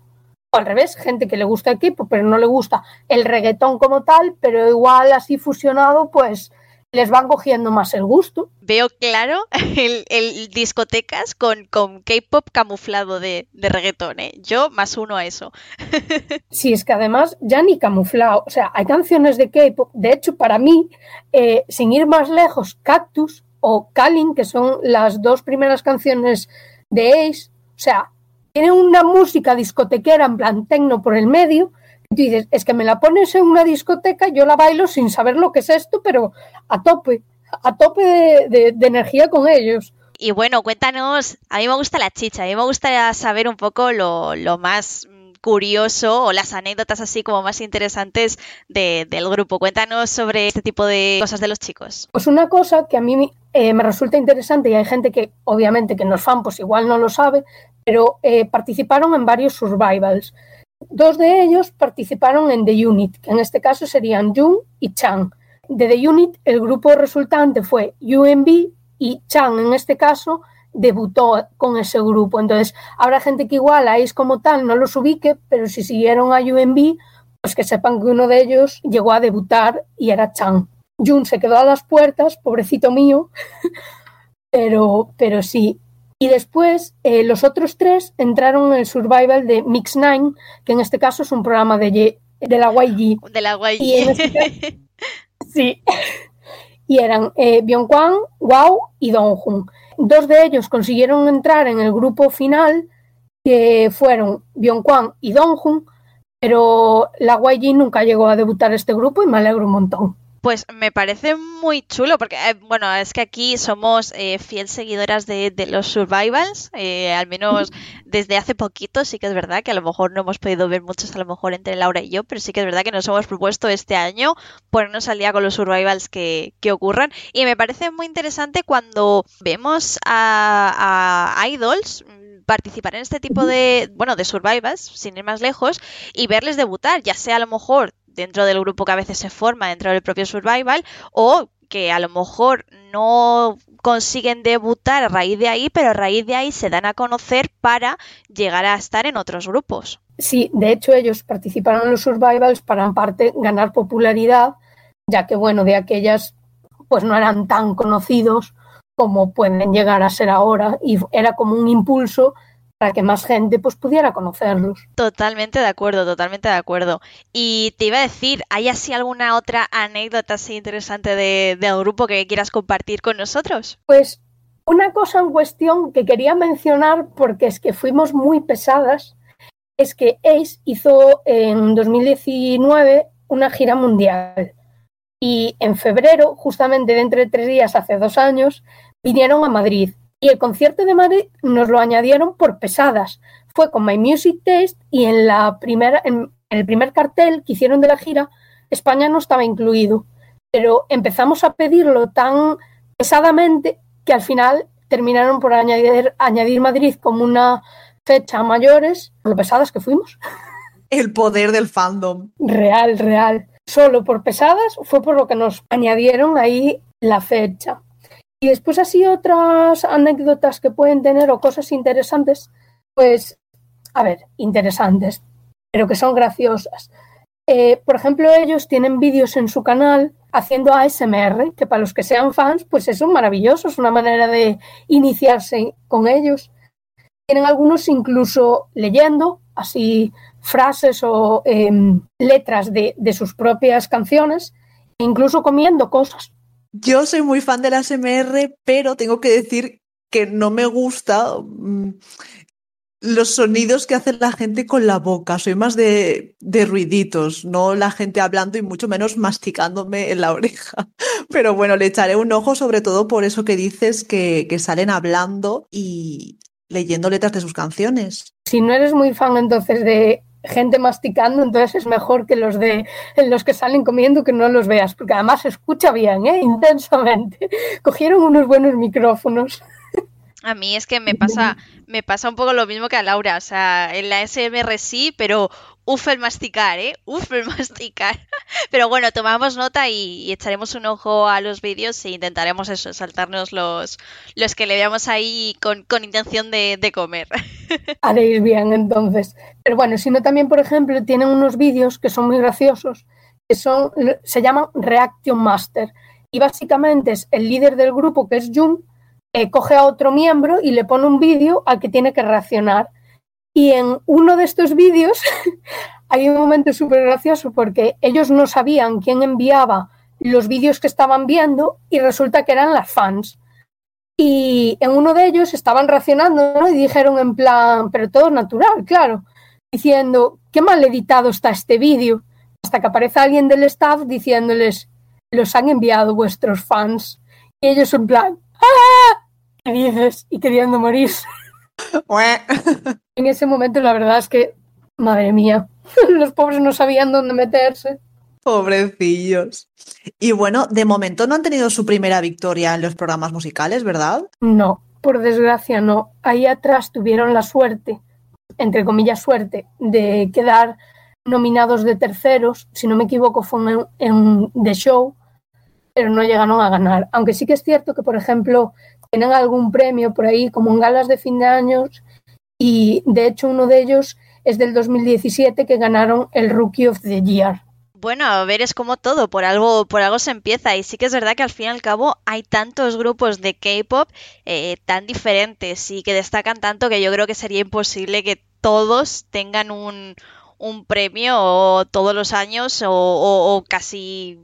o al revés, gente que le gusta el K-pop, pero no le gusta el reggaetón como tal, pero igual así fusionado, pues les van cogiendo más el gusto. Veo claro el, discotecas con, con K-pop camuflado de, de reggaetón, ¿eh? Yo más uno a eso. sí, es que además ya ni camuflado. O sea, hay canciones de K-pop. De hecho, para mí, eh, sin ir más lejos, Cactus o Kalin, que son las dos primeras canciones de Ace, o sea, tiene una música discotequera en plan tecno por el medio. Y tú dices, es que me la pones en una discoteca, yo la bailo sin saber lo que es esto, pero a tope, a tope de, energía con ellos. Y bueno, cuéntanos, a mí me gusta la chicha, a mí me gusta saber un poco lo, lo más curioso o las anécdotas así como más interesantes del grupo. Cuéntanos sobre este tipo de cosas de los chicos. Pues una cosa que a mí eh, me resulta interesante y hay gente que obviamente que no es fan, pues igual no lo sabe, pero eh, participaron en varios survivals. Dos de ellos participaron en The Unit, que en este caso serían Jung y Chang. De The Unit, el grupo resultante fue UMB y Chang, en este caso, debutó con ese grupo. Entonces, habrá gente que igual a como tal no los ubique, pero si siguieron a UMB, pues que sepan que uno de ellos llegó a debutar y era Chang. Jung se quedó a las puertas, pobrecito mío, pero, pero sí, y después eh, los otros tres entraron en el survival de Mix Nine, que en este caso es un programa de, de la YG. De la YG. Y este sí. Y eran eh, Byung-Kwan, Wow y Dong-Hun. Dos de ellos consiguieron entrar en el grupo final, que fueron Byung-Kwan y Dong-Hun, pero la YG nunca llegó a debutar este grupo y me alegro un montón. Pues me parece muy chulo, porque eh, bueno, es que aquí somos eh, fiel seguidoras de, los survivals, eh, al menos desde hace poquito, sí que es verdad que a lo mejor no hemos podido ver muchos, a lo mejor entre Laura y yo, pero sí que es verdad que nos hemos propuesto este año ponernos al día con los survivals que, que ocurran. Y me parece muy interesante cuando vemos a, a idols participar en este tipo de, bueno, de survivals, sin ir más lejos, y verles debutar, ya sea a lo mejor dentro del grupo que a veces se forma dentro del propio survival o que a lo mejor no consiguen debutar a raíz de ahí, pero a raíz de ahí se dan a conocer para llegar a estar en otros grupos. Sí, de hecho ellos participaron en los survivals para en parte ganar popularidad, ya que bueno, de aquellas pues no eran tan conocidos como pueden llegar a ser ahora y era como un impulso para que más gente pues pudiera conocerlos. Totalmente de acuerdo, totalmente de acuerdo. Y te iba a decir, ¿hay así alguna otra anécdota así interesante de, del grupo que quieras compartir con nosotros? Pues una cosa en cuestión que quería mencionar porque es que fuimos muy pesadas es que Ace hizo en 2019 una gira mundial y en febrero, justamente dentro de tres días, hace dos años, vinieron a Madrid y el concierto de Madrid nos lo añadieron por pesadas. Fue con My Music Taste y en, la primera, en, el primer cartel que hicieron de la gira, España no estaba incluido. Pero empezamos a pedirlo tan pesadamente que al final terminaron por añadir, añadir Madrid como una fecha a mayores, por lo pesadas que fuimos. El poder del fandom. Real, real. Solo por pesadas fue por lo que nos añadieron ahí la fecha. Y después así otras anécdotas que pueden tener o cosas interesantes, pues, a ver, interesantes, pero que son graciosas. Eh, por ejemplo, ellos tienen vídeos en su canal haciendo ASMR, que para los que sean fans, pues eso es maravilloso, es una manera de iniciarse con ellos. Tienen algunos incluso leyendo, así frases o em, letras de, de sus propias canciones, e incluso comiendo cosas. Yo soy muy fan de la SMR, pero tengo que decir que no me gusta mm, los sonidos que hace la gente con la boca. Soy más de, de, ruiditos, no la gente hablando y mucho menos masticándome en la oreja. Pero bueno, le echaré un ojo sobre todo por eso que dices que, que salen hablando y leyendo letras de sus canciones. Si no eres muy fan entonces de gente masticando, entonces es mejor que los de los que salen comiendo que no los veas, porque además se escucha bien, ¿eh? intensamente. Cogieron unos buenos micrófonos. A mí es que me pasa, me pasa un poco lo mismo que a Laura. O sea, en la SMR sí, pero uf el masticar, ¿eh? Uf el masticar. Pero bueno, tomamos nota y, y echaremos un ojo a los vídeos e intentaremos eso, saltarnos los, los que le veamos ahí con, con intención de, de, comer. Haréis bien entonces. Pero bueno, sino también, por ejemplo, tienen unos vídeos que son muy graciosos, que son, se llaman Reaction Master. Y básicamente es el líder del grupo, que es Jung, eh, coge a otro miembro y le pone un vídeo al que tiene que reaccionar. Y en uno de estos vídeos hay un momento súper gracioso porque ellos no sabían quién enviaba los vídeos que estaban viendo y resulta que eran las fans. Y en uno de ellos estaban reaccionando y dijeron en plan, pero todo natural, claro, diciendo, qué mal editado está este vídeo. Hasta que aparece alguien del staff diciéndoles, los han enviado vuestros fans. Y ellos en plan, ¡ah! ¿Qué dices? Y queriendo morir. en ese momento la verdad es que, madre mía, los pobres no sabían dónde meterse. Pobrecillos. Y bueno, de momento no han tenido su primera victoria en los programas musicales, ¿verdad? No, por desgracia no. Ahí atrás tuvieron la suerte, entre comillas suerte, de quedar nominados de terceros. Si no me equivoco, fue en, en The Show, pero no llegaron a ganar. Aunque sí que es cierto que, por ejemplo, tienen algún premio por ahí, como en galas de fin de años, y de hecho uno de ellos es del 2017 que ganaron el Rookie of the Year. Bueno, a ver, es como todo, por algo, por algo se empieza. Y sí que es verdad que al fin y al cabo hay tantos grupos de K-pop eh, tan diferentes y que destacan tanto que yo creo que sería imposible que todos tengan un, un premio todos los años o, casi,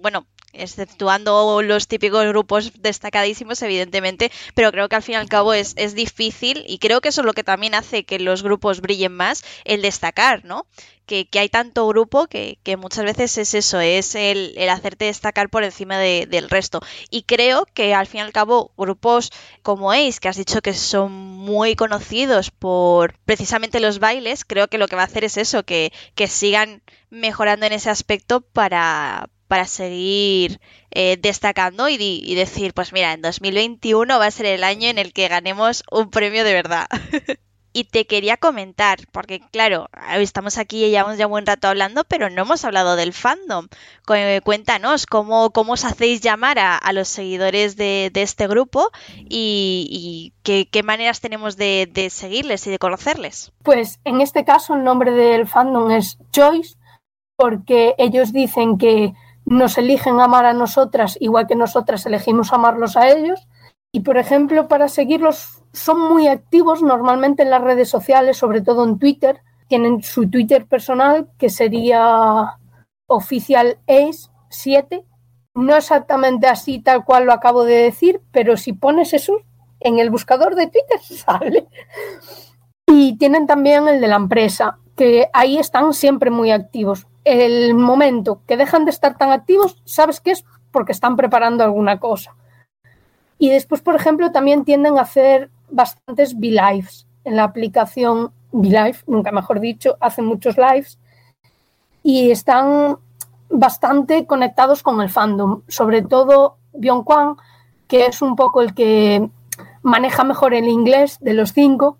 bueno, exceptuando los típicos grupos destacadísimos, evidentemente, pero creo que al fin y al cabo es, es, difícil y creo que eso es lo que también hace que los grupos brillen más, el destacar, ¿no? Que, que hay tanto grupo que, que, muchas veces es eso, es el, el hacerte destacar por encima de, del resto. Y creo que al fin y al cabo grupos como Ace, que has dicho que son muy conocidos por precisamente los bailes, creo que lo que va a hacer es eso, que, que sigan mejorando en ese aspecto para, para seguir eh, destacando y, y, decir, pues mira, en 2021 va a ser el año en el que ganemos un premio de verdad. y te quería comentar, porque claro, estamos aquí y llevamos ya un buen rato hablando, pero no hemos hablado del fandom. Cuéntanos cómo, cómo os hacéis llamar a, a los seguidores de, de, este grupo y, y qué, qué, maneras tenemos de, de seguirles y de conocerles. Pues en este caso el nombre del fandom es Choice, porque ellos dicen que nos eligen amar a nosotras igual que nosotras elegimos amarlos a ellos. Y, por ejemplo, para seguirlos son muy activos normalmente en las redes sociales, sobre todo en Twitter. Tienen su Twitter personal, que sería oficial Ace 7. No exactamente así tal cual lo acabo de decir, pero si pones eso en el buscador de Twitter sale. Y tienen también el de la empresa, que ahí están siempre muy activos el momento que dejan de estar tan activos, sabes que es porque están preparando alguna cosa. Y después, por ejemplo, también tienden a hacer bastantes V-Lives en la aplicación V-Live, nunca mejor dicho, hacen muchos lives y están bastante conectados con el fandom, sobre todo Byung Kwan, que es un poco el que maneja mejor el inglés de los cinco,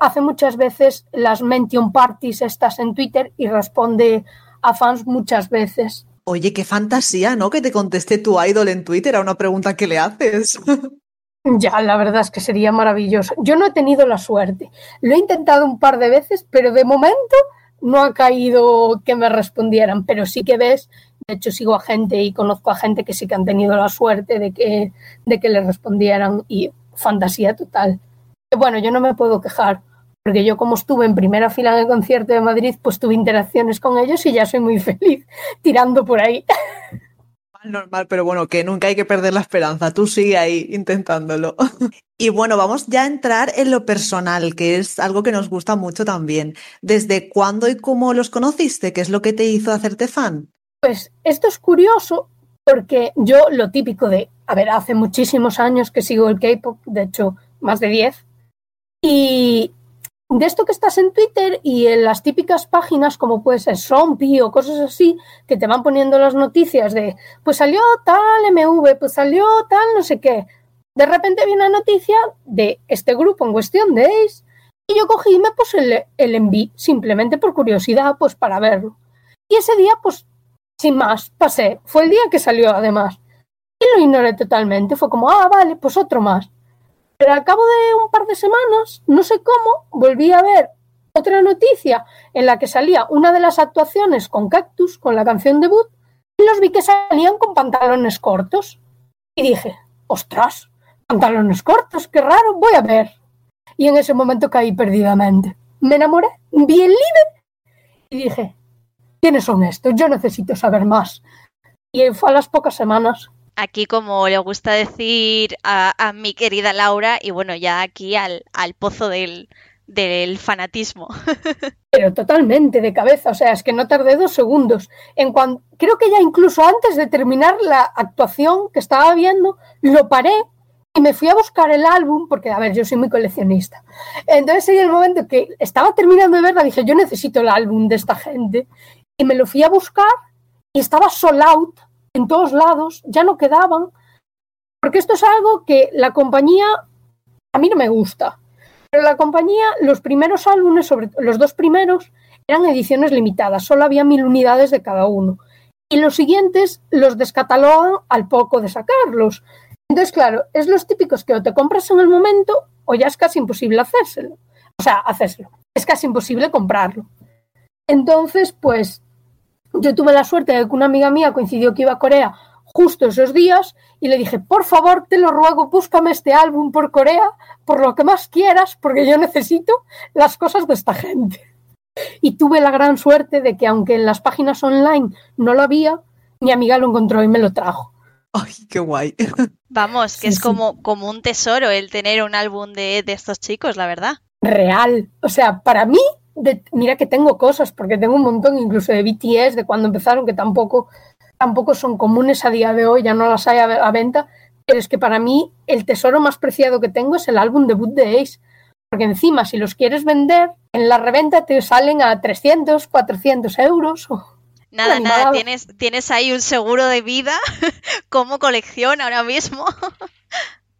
hace muchas veces las mention parties estas en Twitter y responde a fans muchas veces. Oye, qué fantasía, ¿no? Que te conteste tu idol en Twitter a una pregunta que le haces. Ya, la verdad es que sería maravilloso. Yo no he tenido la suerte. Lo he intentado un par de veces, pero de momento no ha caído que me respondieran. Pero sí que ves, de hecho sigo a gente y conozco a gente que sí que han tenido la suerte de que, de que le respondieran y fantasía total. Bueno, yo no me puedo quejar porque yo como estuve en primera fila en el concierto de Madrid, pues tuve interacciones con ellos y ya soy muy feliz tirando por ahí. Normal, pero bueno, que nunca hay que perder la esperanza. Tú sigue ahí intentándolo. Y bueno, vamos ya a entrar en lo personal, que es algo que nos gusta mucho también. ¿Desde cuándo y cómo los conociste? ¿Qué es lo que te hizo hacerte fan? Pues esto es curioso porque yo lo típico de, a ver, hace muchísimos años que sigo el K-Pop, de hecho, más de 10, y de esto que estás en Twitter y en las típicas páginas como puede ser Sompi o cosas así, que te van poniendo las noticias de, pues salió tal MV, pues salió tal no sé qué. De repente vi una noticia de este grupo en cuestión de Ace y yo cogí y me puse el, el enví simplemente por curiosidad, pues para verlo. Y ese día, pues, sin más, pasé. Fue el día que salió además. Y lo ignoré totalmente. Fue como, ah, vale, pues otro más. Pero al cabo de un par de semanas, no sé cómo, volví a ver otra noticia en la que salía una de las actuaciones con Cactus, con la canción debut, y los vi que salían con pantalones cortos. Y dije, ostras, pantalones cortos, qué raro, voy a ver. Y en ese momento caí perdidamente. Me enamoré, vi el líder y dije, ¿quiénes son estos? Yo necesito saber más. Y fue a las pocas semanas aquí como le gusta decir a, mi querida Laura, y bueno, ya aquí al, al pozo del, del fanatismo. Pero totalmente de cabeza, o sea, es que no tardé dos segundos. En cuanto, creo que ya incluso antes de terminar la actuación que estaba viendo, lo paré y me fui a buscar el álbum, porque, a ver, yo soy muy coleccionista. Entonces, en el momento que estaba terminando de verla, dije, yo necesito el álbum de esta gente. Y me lo fui a buscar y estaba sold out en todos lados, ya no quedaban, porque esto es algo que la compañía, a mí no me gusta, pero la compañía, los primeros álbumes, sobre los dos primeros, eran ediciones limitadas, solo había mil unidades de cada uno. Y los siguientes los descatalogan al poco de sacarlos. Entonces, claro, es los típicos que o te compras en el momento o ya es casi imposible hacérselo. O sea, hacérselo. Es casi imposible comprarlo. Entonces, pues yo tuve la suerte de que una amiga mía coincidió que iba a Corea justo esos días y le dije, por favor, te lo ruego, búscame este álbum por Corea, por lo que más quieras, porque yo necesito las cosas de esta gente. Y tuve la gran suerte de que aunque en las páginas online no lo había, mi amiga lo encontró y me lo trajo. ¡Ay, qué guay! Vamos, que es Como, como un tesoro el tener un álbum de, de estos chicos, la verdad. Real. O sea, para mí mira que tengo cosas, porque tengo un montón incluso de BTS de cuando empezaron, que tampoco, tampoco son comunes a día de hoy, ya no las hay a, venta, pero es que para mí el tesoro más preciado que tengo es el álbum debut de Ace, porque encima si los quieres vender, en la reventa te salen a 300, 400 euros. Nada, nada, tienes, tienes ahí un seguro de vida como colección ahora mismo.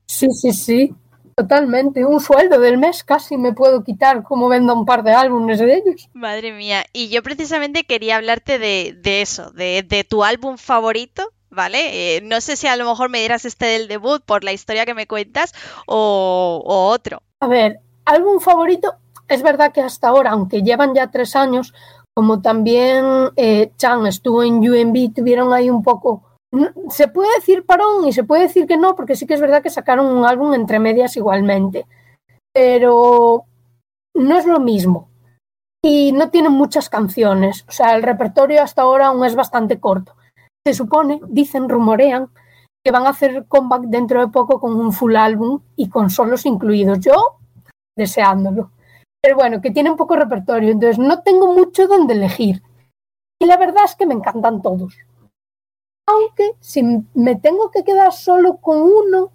Sí, sí, sí. Totalmente, un sueldo del mes casi me puedo quitar como vendo un par de álbumes de ellos. Madre mía, y yo precisamente quería hablarte de, eso, de, tu álbum favorito, ¿vale? Eh, no sé si a lo mejor me dieras este del debut por la historia que me cuentas o, otro. A ver, álbum favorito, es verdad que hasta ahora, aunque llevan ya tres años, como también eh, Chan estuvo en UMB, tuvieron ahí un poco se puede decir parón y se puede decir que no, porque sí que es verdad que sacaron un álbum entre medias igualmente, pero no es lo mismo. Y no tienen muchas canciones, o sea, el repertorio hasta ahora aún es bastante corto. Se supone, dicen, rumorean, que van a hacer comeback dentro de poco con un full álbum y con solos incluidos. Yo deseándolo. Pero bueno, que tienen poco repertorio, entonces no tengo mucho donde elegir. Y la verdad es que me encantan todos. Aunque si me tengo que quedar solo con uno,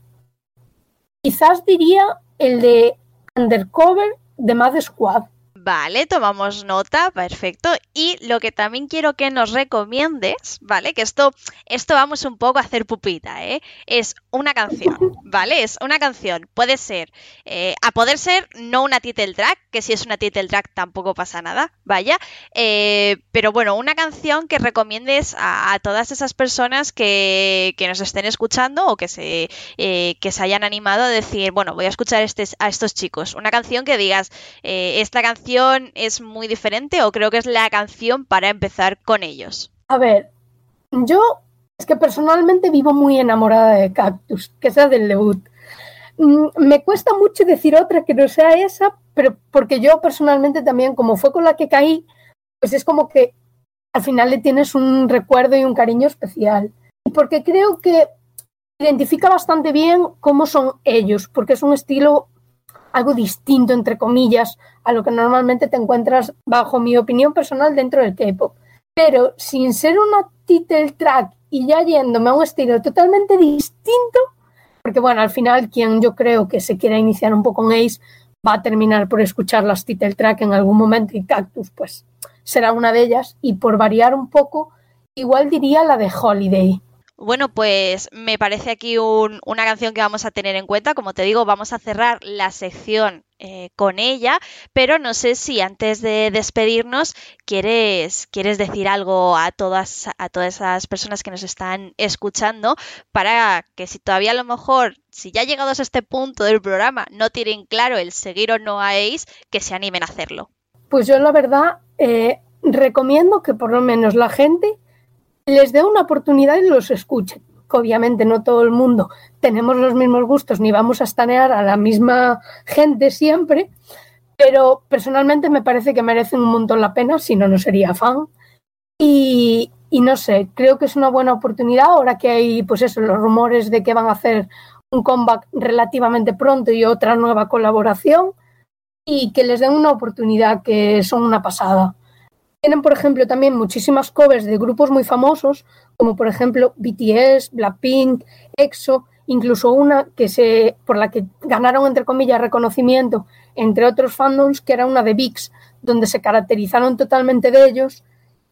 quizás diría el de Undercover de Mad Squad. Vale, tomamos nota, perfecto. Y lo que también quiero que nos recomiendes, ¿vale? Que esto, esto vamos un poco a hacer pupita, ¿eh? Es una canción, ¿vale? Es una canción. Puede ser, eh, a poder ser, no una title track, que si es una title track tampoco pasa nada, vaya. Eh, pero bueno, una canción que recomiendes a, todas esas personas que, nos estén escuchando o que se, eh, que se hayan animado a decir, bueno, voy a escuchar este, a estos chicos. Una canción que digas, esta canción es muy diferente o creo que es la canción para empezar con ellos? A ver, yo es que personalmente vivo muy enamorada de Cactus, que es la del debut. Mm, me cuesta mucho decir otra que no sea esa pero porque yo personalmente también, como fue con la que caí, pues es como que al final le tienes un recuerdo y un cariño especial. Porque creo que identifica bastante bien cómo son ellos, porque es un estilo algo distinto, entre comillas, a lo que normalmente te encuentras, bajo mi opinión personal, dentro del K-pop. Pero sin ser una title track y ya yéndome a un estilo totalmente distinto, porque bueno, al final quien yo creo que se quiera iniciar un poco en Ace va a terminar por escuchar las title track en algún momento y Cactus pues será una de ellas y por variar un poco, igual diría la de Holiday. Bueno, pues me parece aquí una canción que vamos a tener en cuenta. Como te digo, vamos a cerrar la sección eh, con ella, pero no sé si antes de despedirnos quieres, quieres decir algo a todas, a todas esas personas que nos están escuchando para que si todavía a lo mejor, si ya llegados a este punto del programa, no tienen claro el seguir o no a que se animen a hacerlo. Pues yo la verdad eh, recomiendo que por lo menos la gente les dé una oportunidad y los escuchen. obviamente no todo el mundo tenemos los mismos gustos ni vamos a estanear a la misma gente siempre, pero personalmente me parece que merecen un montón la pena, si no, no sería fan. Y, y, no sé, creo que es una buena oportunidad ahora que hay, pues eso, los rumores de que van a hacer un comeback relativamente pronto y otra nueva colaboración y que les den una oportunidad que son una pasada. Tienen, por ejemplo, también muchísimas covers de grupos muy famosos, como por ejemplo BTS, Blackpink, EXO, incluso una que se, por la que ganaron, entre comillas, reconocimiento, entre otros fandoms, que era una de VIX, donde se caracterizaron totalmente de ellos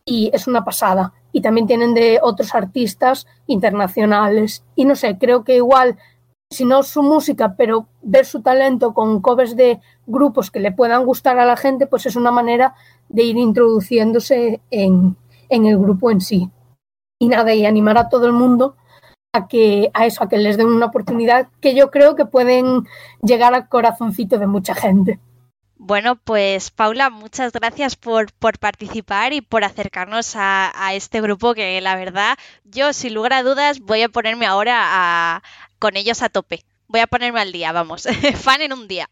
y es una pasada. Y también tienen de otros artistas internacionales. Y no sé, creo que igual si no su música, pero ver su talento con covers de grupos que le puedan gustar a la gente, pues es una manera de ir introduciéndose en, el grupo en sí. Y nada, y animar a todo el mundo a que a eso, a que les den una oportunidad que yo creo que pueden llegar al corazoncito de mucha gente. Bueno, pues Paula, muchas gracias por, por participar y por acercarnos a, este grupo que la verdad yo sin lugar a dudas voy a ponerme ahora con ellos a tope. Voy a ponerme al día, vamos, fan en un día.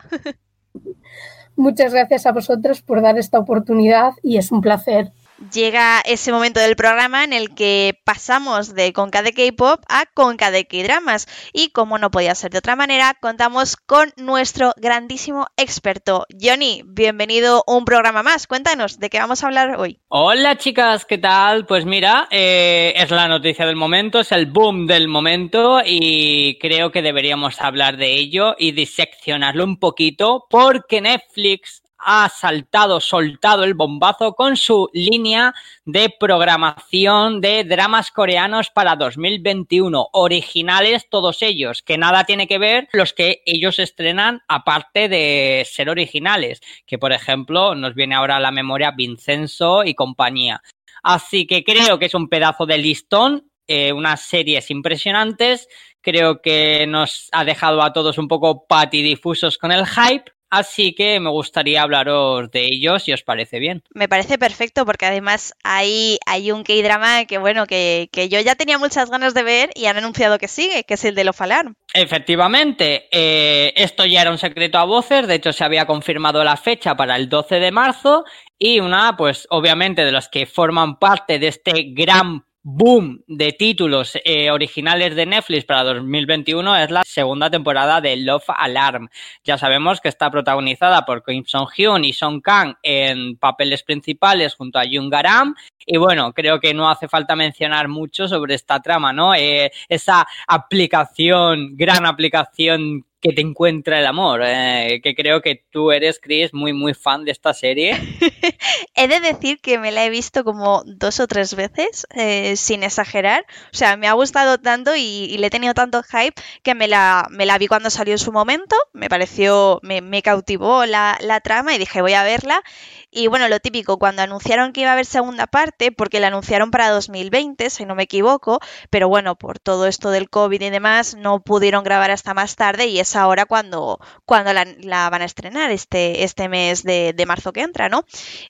Muchas gracias a vosotros por dar esta oportunidad y es un placer llega ese momento del programa en el que pasamos de Conca de K-Pop a Conca de K-Dramas. Y como no podía ser de otra manera, contamos con nuestro grandísimo experto. Johnny, bienvenido a un programa más. Cuéntanos, ¿de qué vamos a hablar hoy? Hola chicas, ¿qué tal? Pues mira, eh, es la noticia del momento, es el boom del momento y creo que deberíamos hablar de ello y diseccionarlo un poquito porque Netflix ha saltado, soltado el bombazo con su línea de programación de dramas coreanos para 2021, originales todos ellos, que nada tiene que ver los que ellos estrenan aparte de ser originales, que por ejemplo nos viene ahora a la memoria Vincenzo y compañía. Así que creo que es un pedazo de listón, eh, unas series impresionantes, creo que nos ha dejado a todos un poco patidifusos con el hype Así que me gustaría hablaros de ellos si os parece bien. Me parece perfecto porque además hay, hay un K-drama que bueno, que, yo ya tenía muchas ganas de ver y han anunciado que sigue, que es el de Lo Falar. Efectivamente, eh, esto ya era un secreto a voces, de hecho se había confirmado la fecha para el 12 de marzo y una, pues obviamente de los que forman parte de este gran boom de títulos eh, originales de Netflix para 2021 es la segunda temporada de Love Alarm. Ya sabemos que está protagonizada por Kim Song Hyun y Song Kang en papeles principales junto a Jung Garam. Y bueno, creo que no hace falta mencionar mucho sobre esta trama, ¿no? Eh, esa aplicación, gran aplicación que te encuentra el amor. Eh, que creo que tú eres, Chris, muy, muy fan de esta serie. he de decir que me la he visto como dos o tres veces, eh, sin exagerar. O sea, me ha gustado tanto y, le he tenido tanto hype que me la, me la vi cuando salió en su momento. Me pareció, me, me cautivó la, la trama y dije, voy a verla. Y bueno, lo típico, cuando anunciaron que iba a haber segunda parte, porque la anunciaron para 2020, si no me equivoco, pero bueno, por todo esto del COVID y demás, no pudieron grabar hasta más tarde y es ahora cuando, cuando la, van a estrenar, este, este mes de, de marzo que entra, ¿no?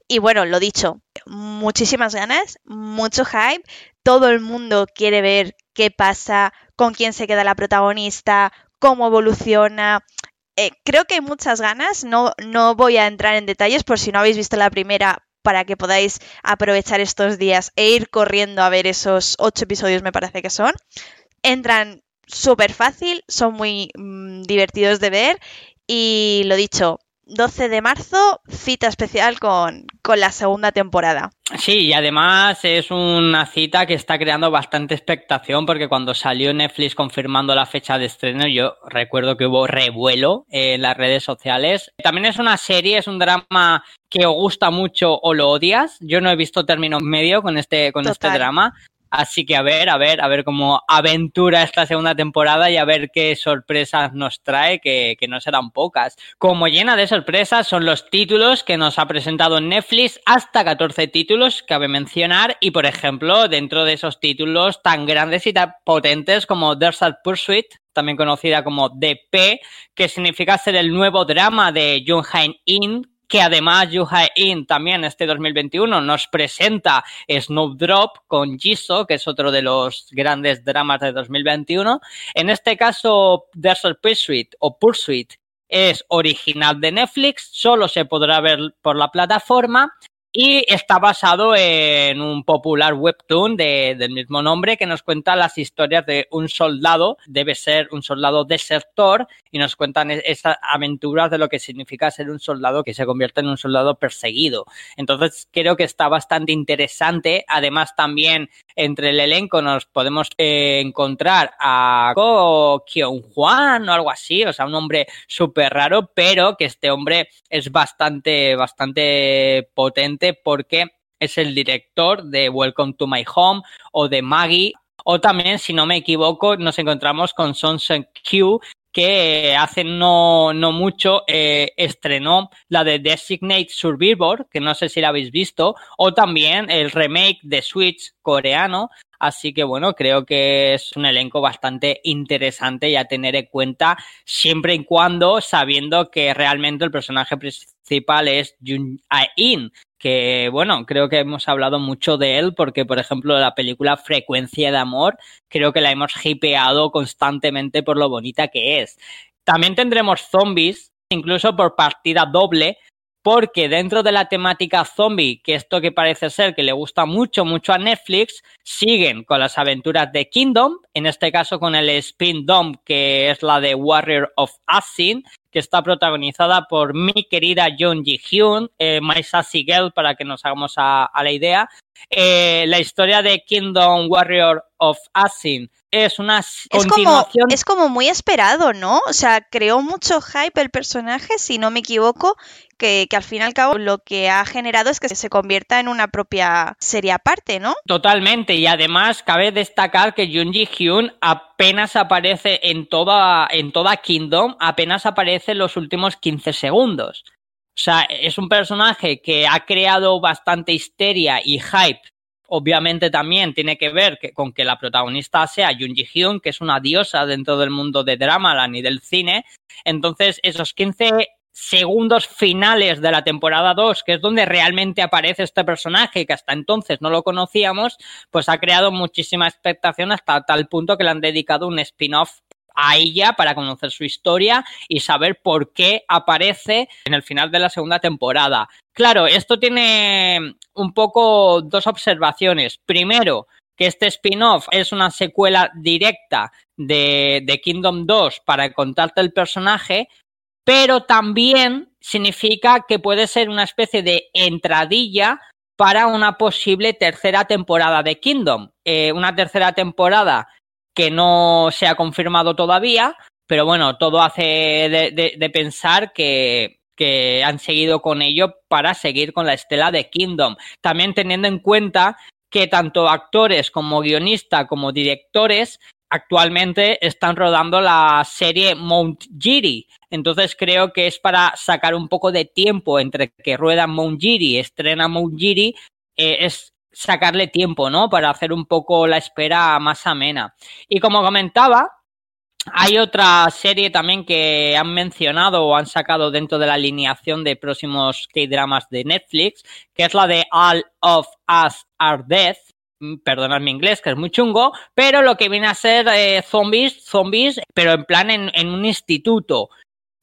Y bueno, lo dicho, muchísimas ganas, mucho hype, todo el mundo quiere ver qué pasa, con quién se queda la protagonista, cómo evoluciona, Eh, creo que hay muchas ganas, no, no voy a entrar en detalles por si no habéis visto la primera para que podáis aprovechar estos días e ir corriendo a ver esos ocho episodios, me parece que son. Entran súper fácil, son muy mm, divertidos de ver y lo dicho, 12 de marzo, cita especial con, con, la segunda temporada. Sí, y además es una cita que está creando bastante expectación porque cuando salió Netflix confirmando la fecha de estreno, yo recuerdo que hubo revuelo en las redes sociales. También es una serie, es un drama que os gusta mucho o lo odias. Yo no he visto término medio con este, con este drama. Así que a ver, a ver, a ver cómo aventura esta segunda temporada y a ver qué sorpresas nos trae, que, que, no serán pocas. Como llena de sorpresas son los títulos que nos ha presentado Netflix, hasta 14 títulos, cabe mencionar, y por ejemplo, dentro de esos títulos tan grandes y tan potentes como Desert Pursuit, también conocida como DP, que significa ser el nuevo drama de Jung In, que además Yu In también este 2021 nos presenta Snowdrop con Jisoo, que es otro de los grandes dramas de 2021. En este caso, Desert Pursuit o Pursuit es original de Netflix, solo se podrá ver por la plataforma y está basado en un popular webtoon de, del mismo nombre que nos cuenta las historias de un soldado, debe ser un soldado desertor, y nos cuentan e-, esas aventuras de lo que significa ser un soldado que se convierte en un soldado perseguido. Entonces creo que está bastante interesante. Además también entre el elenco nos podemos eh, encontrar a Ko Kyung Juan o algo así, o sea, un hombre súper raro, pero que este hombre es bastante, bastante potente porque es el director de Welcome to My Home o de Maggie. O también, si no me equivoco, nos encontramos con Son Q, que hace no, no mucho eh, estrenó la de Designate Survivor, que no sé si la habéis visto, o también el remake de Switch coreano. Así que bueno, creo que es un elenco bastante interesante y a tener en cuenta siempre y cuando sabiendo que realmente el personaje principal es Jun In, que bueno, creo que hemos hablado mucho de él porque, por ejemplo, la película Frecuencia de Amor, creo que la hemos hipeado constantemente por lo bonita que es. También tendremos zombies, incluso por partida doble, porque dentro de la temática zombie, que esto que parece ser que le gusta mucho, mucho a Netflix, siguen con las aventuras de Kingdom, en este caso con el Spin Dom, que es la de Warrior of Asin, que está protagonizada por mi querida Jung Ji-hyun, eh, My Sassy Girl, para que nos hagamos a, la idea. Eh, la historia de Kingdom Warrior of Asin es una continuación. Es como, muy esperado, ¿no? O sea, creó mucho hype el personaje, si no me equivoco, que, al fin y al cabo lo que ha generado es que se convierta en una propia serie aparte, ¿no? Totalmente, y además cabe destacar que Jun Ji Hyun apenas aparece en toda, en toda Kingdom, apenas aparece en los últimos 15 segundos. O sea, es un personaje que ha creado bastante histeria y hype obviamente también tiene que ver con que la protagonista sea Jun Ji Hyun, que es una diosa dentro del mundo de Dramaland y del cine. Entonces, esos 15 segundos finales de la temporada 2, que es donde realmente aparece este personaje, que hasta entonces no lo conocíamos, pues ha creado muchísima expectación hasta tal punto que le han dedicado un spin-off a ella para conocer su historia y saber por qué aparece en el final de la segunda temporada. Claro, esto tiene un poco dos observaciones. Primero, que este spin-off es una secuela directa de, de, Kingdom 2 para contarte el personaje, pero también significa que puede ser una especie de entradilla para una posible tercera temporada de Kingdom. Eh, una tercera temporada que no se ha confirmado todavía, pero bueno, todo hace de, pensar que, que han seguido con ello para seguir con la estela de Kingdom. También teniendo en cuenta que tanto actores como guionistas como directores actualmente están rodando la serie Mount Giri. Entonces creo que es para sacar un poco de tiempo entre que rueda Mount Giri, estrena Mount Giri, eh, es sacarle tiempo, ¿no? Para hacer un poco la espera más amena. Y como comentaba, hay otra serie también que han mencionado o han sacado dentro de la alineación de próximos K-dramas de Netflix, que es la de All of Us Are Dead. Mm, perdonad mi inglés, que es muy chungo, pero lo que viene a ser eh, zombies, zombies, pero en plan en, en un instituto.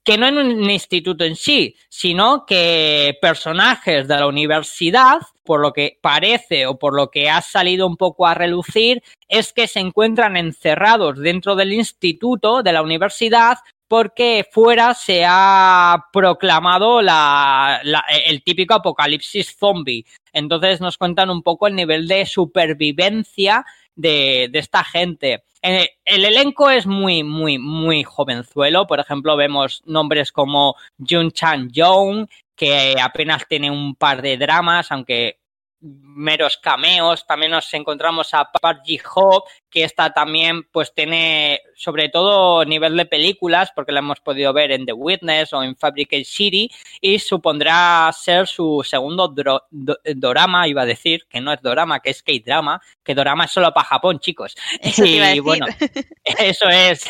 Que no en un instituto en sí, sino que personajes de la universidad, por lo que parece o por lo que ha salido un poco a relucir, es que se encuentran encerrados dentro del instituto de la universidad porque fuera se ha proclamado la, el típico apocalipsis zombie. Entonces nos cuentan un poco el nivel de supervivencia de, de esta gente. Eh, el elenco es muy, muy, muy jovenzuelo. Por ejemplo, vemos nombres como Jun Chan Young, que apenas tiene un par de dramas, aunque meros cameos. También nos encontramos a Park Ji-ho, que esta también pues tiene sobre todo nivel de películas, porque la hemos podido ver en The Witness o en Fabricate City, y supondrá ser su segundo dro dorama, iba a decir, que no es dorama, que es K-drama, que dorama es solo para Japón, chicos. Eso y bueno, eso es.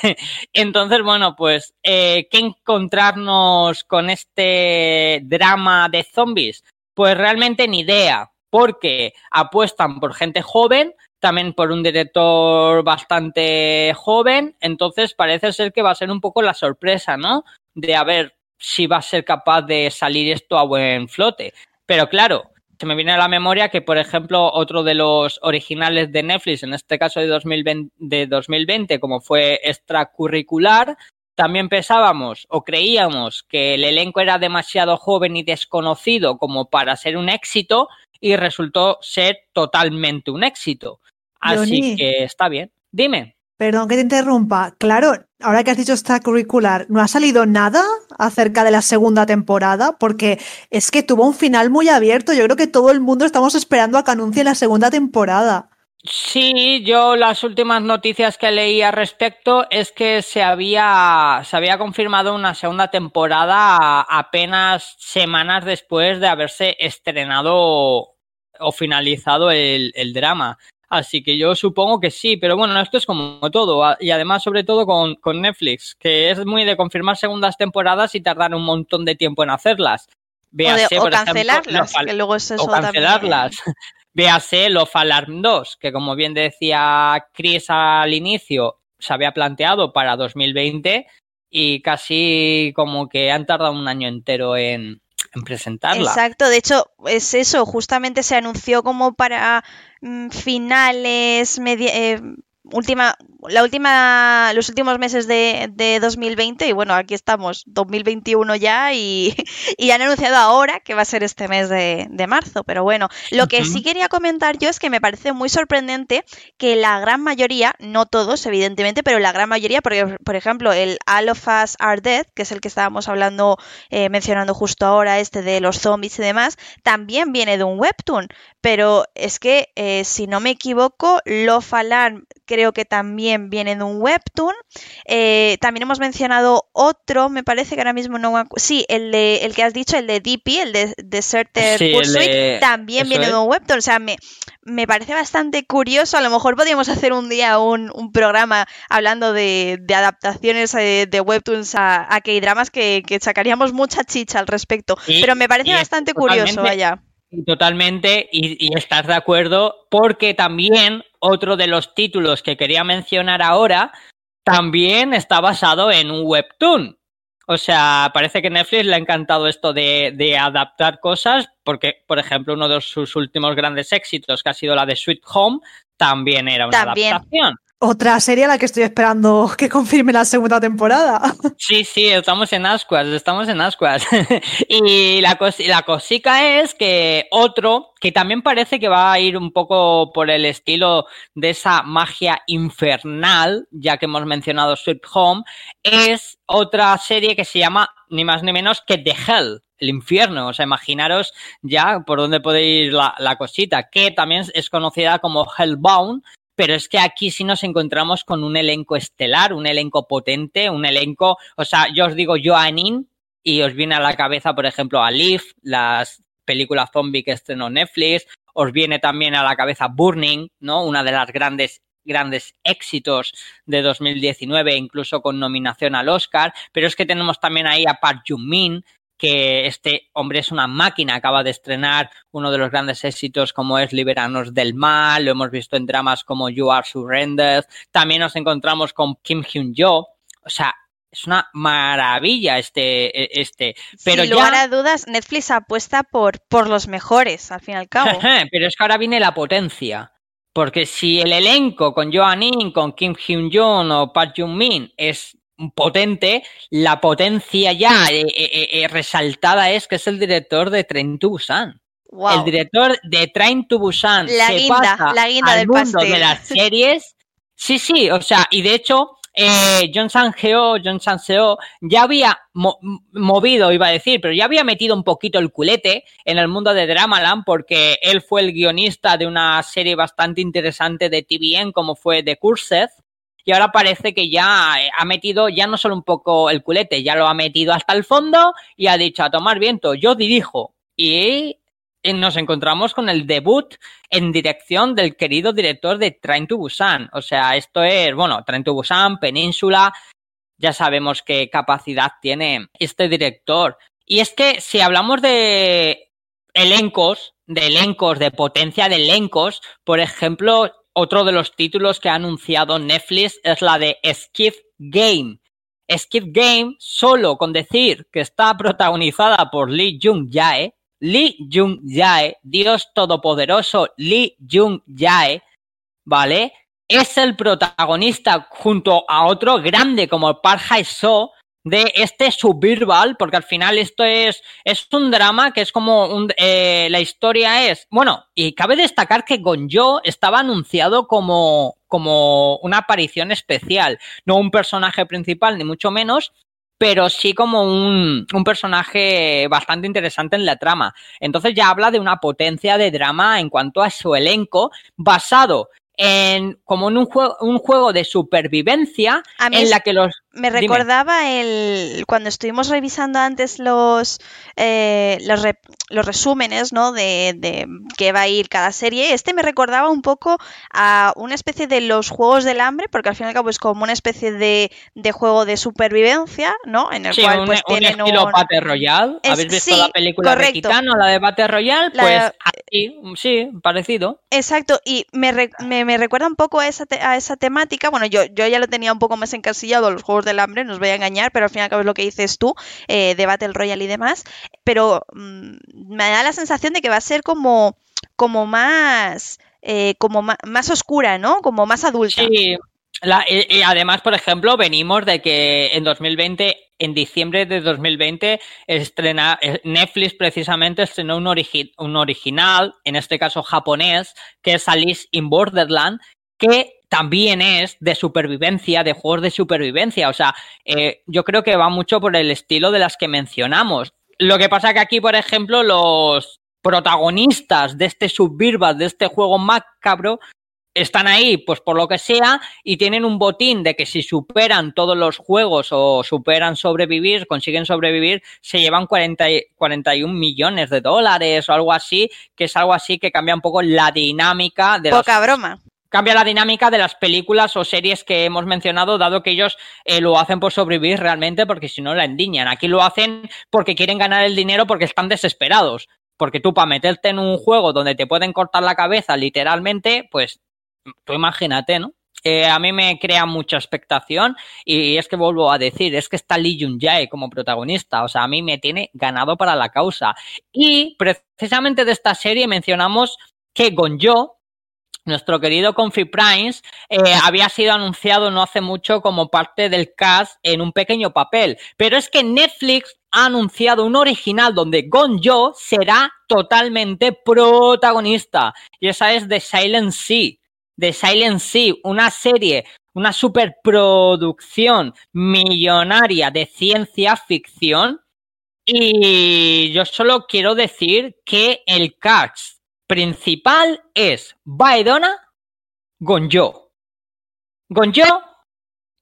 Entonces, bueno, pues, eh, ¿qué encontrarnos con este drama de zombies? Pues realmente ni idea porque apuestan por gente joven, también por un director bastante joven, entonces parece ser que va a ser un poco la sorpresa, ¿no? De a ver si va a ser capaz de salir esto a buen flote. Pero claro, se me viene a la memoria que, por ejemplo, otro de los originales de Netflix, en este caso de 2020, de 2020 como fue extracurricular, también pensábamos o creíamos que el elenco era demasiado joven y desconocido como para ser un éxito y resultó ser totalmente un éxito. Así que está bien. Dime. Perdón que te interrumpa. Claro, ahora que has dicho esta curricular, ¿no ha salido nada acerca de la segunda temporada? Porque es que tuvo un final muy abierto. Yo creo que todo el mundo estamos esperando a que anuncie la segunda temporada. Sí, yo las últimas noticias que leí al respecto es que se había, se había confirmado una segunda temporada apenas semanas después de haberse estrenado o finalizado el, el drama. Así que yo supongo que sí, pero bueno, esto es como todo. Y además, sobre todo con, con Netflix, que es muy de confirmar segundas temporadas y tardar un montón de tiempo en hacerlas. o, cancelarlas, que luego es eso o cancelarlas. Véase Love Alarm 2, que como bien decía Chris al inicio, se había planteado para 2020 y casi como que han tardado un año entero en, presentarla. Exacto, de hecho es eso, justamente se anunció como para mm, finales, media, eh, última, la última, los últimos meses de, de, 2020 y bueno, aquí estamos, 2021 ya y, y, han anunciado ahora que va a ser este mes de, de marzo, pero bueno, lo que sí quería comentar yo es que me parece muy sorprendente que la gran mayoría, no todos evidentemente, pero la gran mayoría, porque por ejemplo el All of Us Are Dead, que es el que estábamos hablando, eh, mencionando justo ahora, este de los zombies y demás, también viene de un webtoon, pero es que si no me equivoco, Love Alarm creo que también viene de un webtoon. Eh, también hemos mencionado otro, me parece que ahora mismo no. Sí, el, de, el que has dicho, el de DP, el de Deserter Pursuit, también viene de un webtoon. O sea, me, me parece bastante curioso. A lo mejor podríamos hacer un día un, un programa hablando de, de adaptaciones eh, de, webtoons a, a K-dramas que, que, sacaríamos mucha chicha al respecto. Pero me parece bastante curioso, vaya. Totalmente, y, y, estás de acuerdo, porque también otro de los títulos que quería mencionar ahora también está basado en un webtoon. O sea, parece que Netflix le ha encantado esto de, de adaptar cosas, porque, por ejemplo, uno de sus últimos grandes éxitos, que ha sido la de Sweet Home, también era una adaptación. Otra serie a la que estoy esperando que confirme la segunda temporada. Sí, sí, estamos en ascuas, estamos en ascuas. y la, cos la cosica es que otro, que también parece que va a ir un poco por el estilo de esa magia infernal, ya que hemos mencionado Sweet Home, es otra serie que se llama ni más ni menos que The Hell, el infierno. O sea, imaginaros ya por dónde puede ir la, la, cosita, que también es conocida como Hellbound, pero es que aquí sí nos encontramos con un elenco estelar, un elenco potente, un elenco, o sea, yo os digo Joanin y os viene a la cabeza, por ejemplo, a Leaf, las películas zombie que estrenó Netflix, os viene también a la cabeza Burning, ¿no? Una de las grandes grandes éxitos de 2019, incluso con nominación al Oscar, pero es que tenemos también ahí a Park Jung-min, que este hombre es una máquina, acaba de estrenar uno de los grandes éxitos como es Liberanos del Mal, lo hemos visto en dramas como You Are Surrendered, también nos encontramos con Kim Hyun-jo, o sea, es una maravilla este, e, este. Pero Sin lugar a dudas, Netflix apuesta por, por los mejores, al fin y al cabo. Pero es que ahora viene la potencia. Porque si el elenco con Joan In, con Kim Hyun Jong o Park Jung Min es potente, la potencia ya eh, eh, eh, resaltada es que es el director de Train to Busan. El director de Train to Busan la se guinda, pasa la guinda al del mundo pastel. de las series. Sí, sí, o sea, y de hecho, eh, John Sang-heo, John ya había mo movido, iba a decir, pero ya había metido un poquito el culete en el mundo de Dramaland porque él fue el guionista de una serie bastante interesante de TVN como fue The Cursed y ahora parece que ya eh, ha metido ya no solo un poco el culete, ya lo ha metido hasta el fondo y ha dicho a tomar viento, yo dirijo y nos encontramos con el debut en dirección del querido director de Train to Busan. O sea, esto es, bueno, Train to Busan, Península, ya sabemos qué capacidad tiene este director. Y es que si hablamos de elencos, de elencos, de potencia de elencos, por ejemplo, otro de los títulos que ha anunciado Netflix es la de Skip Game. Skip Game, solo con decir que está protagonizada por Lee Jung Jae, Lee Jung Jae, Dios Todopoderoso Lee Jung Jae, ¿vale? Es el protagonista junto a otro grande como Park Hae-soo de este Suburban, porque al final esto es, es un drama que es como un, eh, la historia es, bueno, y cabe destacar que Gonjo estaba anunciado como, como una aparición especial, no un personaje principal, ni mucho menos, pero sí como un, un, personaje bastante interesante en la trama. Entonces ya habla de una potencia de drama en cuanto a su elenco, basado en como en un juego, un juego de supervivencia en la que los me recordaba Dime. el cuando estuvimos revisando antes los eh, los, re, los, resúmenes no de, de que va a ir cada serie este me recordaba un poco a una especie de los juegos del hambre porque al fin y al cabo es como una especie de, de juego de supervivencia no en el sí, cual un, pues un tienen estilo un... Battle Royale Es- habéis visto sí, la película correcto. de Kitano la de Battle Royale La- pues así sí parecido Exacto, y me, me, me recuerda un poco a esa, te- a esa temática. Bueno, yo, yo ya lo tenía un poco más encasillado a los Juegos del Hambre, no os voy a engañar, pero al fin y al cabo es lo que dices tú, eh, de Battle Royale y demás. Pero mm, me da la sensación de que va a ser como, como más... eh, como más, oscura, ¿no? Como más adulta. Y, además, por ejemplo, venimos de que en 2020, en diciembre de 2020, estrena, eh, Netflix precisamente estrenó un, un original, en este caso japonés, que es Alice in Borderland, que también es de supervivencia, de juegos de supervivencia. O sea, eh, yo creo que va mucho por el estilo de las que mencionamos. Lo que pasa que aquí, por ejemplo, los protagonistas de este Suburban, de este juego macabro, están ahí, pues por lo que sea, y tienen un botín de que si superan todos los juegos o superan sobrevivir, consiguen sobrevivir, se llevan 40, y- 41 millones de dólares o algo así, que es algo así que cambia un poco la dinámica de Poca broma. Cambia la dinámica de las películas o series que hemos mencionado, dado que ellos eh, lo hacen por sobrevivir realmente, porque si no la endiñan. Aquí lo hacen porque quieren ganar el dinero porque están desesperados. Porque tú para meterte en un juego donde te pueden cortar la cabeza literalmente, pues tú imagínate, ¿no? Eh, a mí me crea mucha expectación y es que vuelvo a decir, es que está Lee Jun Jae como protagonista, o sea, a mí me tiene ganado para la causa. Y precisamente de esta serie mencionamos que Gonjo, nuestro querido Confi Primes, eh, había sido anunciado no hace mucho como parte del cast en un pequeño papel. Pero es que Netflix ha anunciado un original donde Gonjo será totalmente protagonista. Y esa es The Silent Sea. The Silent Sea, una serie, una superproducción millonaria de ciencia ficción. Y yo solo quiero decir que el cast principal es Baedona, Gonjo. Gonjo,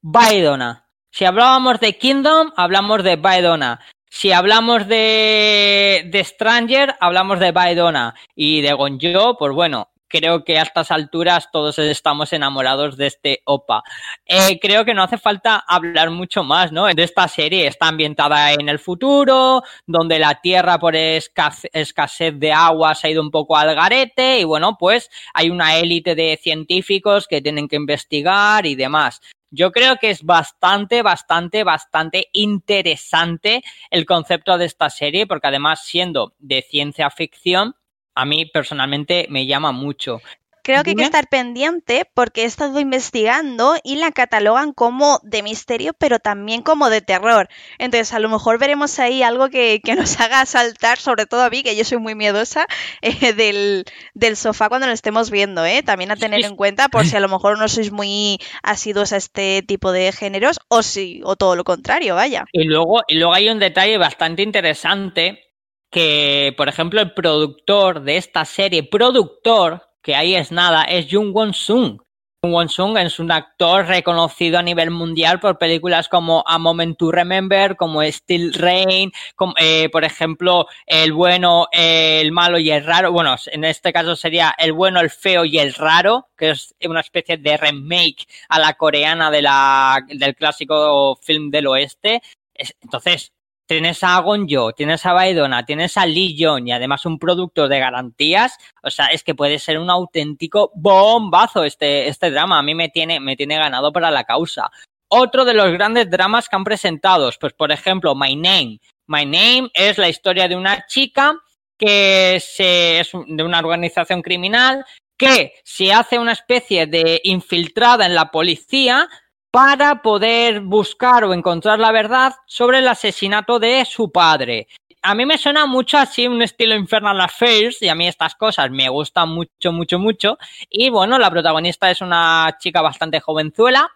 Baedona. Si hablábamos de Kingdom, hablamos de Baedona. Si hablamos de, de Stranger, hablamos de Baedona. Y de Gonjo, pues bueno, creo que a estas alturas todos estamos enamorados de este OPA. Eh, creo que no hace falta hablar mucho más, ¿no? De esta serie está ambientada en el futuro, donde la Tierra por escasez, de agua se ha ido un poco al garete y bueno, pues hay una élite de científicos que tienen que investigar y demás. Yo creo que es bastante, bastante, bastante interesante el concepto de esta serie, porque además siendo de ciencia ficción, a mí personalmente me llama mucho. Creo que hay que estar pendiente porque he estado investigando y la catalogan como de misterio, pero también como de terror. Entonces, a lo mejor veremos ahí algo que, nos haga saltar, sobre todo a mí, que yo soy muy miedosa, eh, del, sofá cuando lo estemos viendo. ¿eh? También a tener en cuenta por si a lo mejor no sois muy asiduos a este tipo de géneros o, si, o todo lo contrario, vaya. Y luego, y luego hay un detalle bastante interesante que, por ejemplo, el productor de esta serie, productor, que ahí es nada, es Jung Won-sung. Jung Won-sung es un actor reconocido a nivel mundial por películas como A Moment to Remember, como Still Rain, como, eh, por ejemplo, El bueno, el malo y el raro. Bueno, en este caso sería El bueno, el feo y el raro, que es una especie de remake a la coreana de la, del clásico film del oeste. Entonces, tienes a Gonjo, tienes a Baidona, tienes a Lee Young y además un producto de garantías, o sea, es que puede ser un auténtico bombazo este, este drama. A mí me tiene, me tiene ganado para la causa. Otro de los grandes dramas que han presentado, pues por ejemplo, My Name. My Name es la historia de una chica que se, es de una organización criminal que se hace una especie de infiltrada en la policía para poder buscar o encontrar la verdad sobre el asesinato de su padre. A mí me suena mucho así un estilo Infernal Affairs y a mí estas cosas me gustan mucho, mucho, mucho. Y bueno, la protagonista es una chica bastante jovenzuela,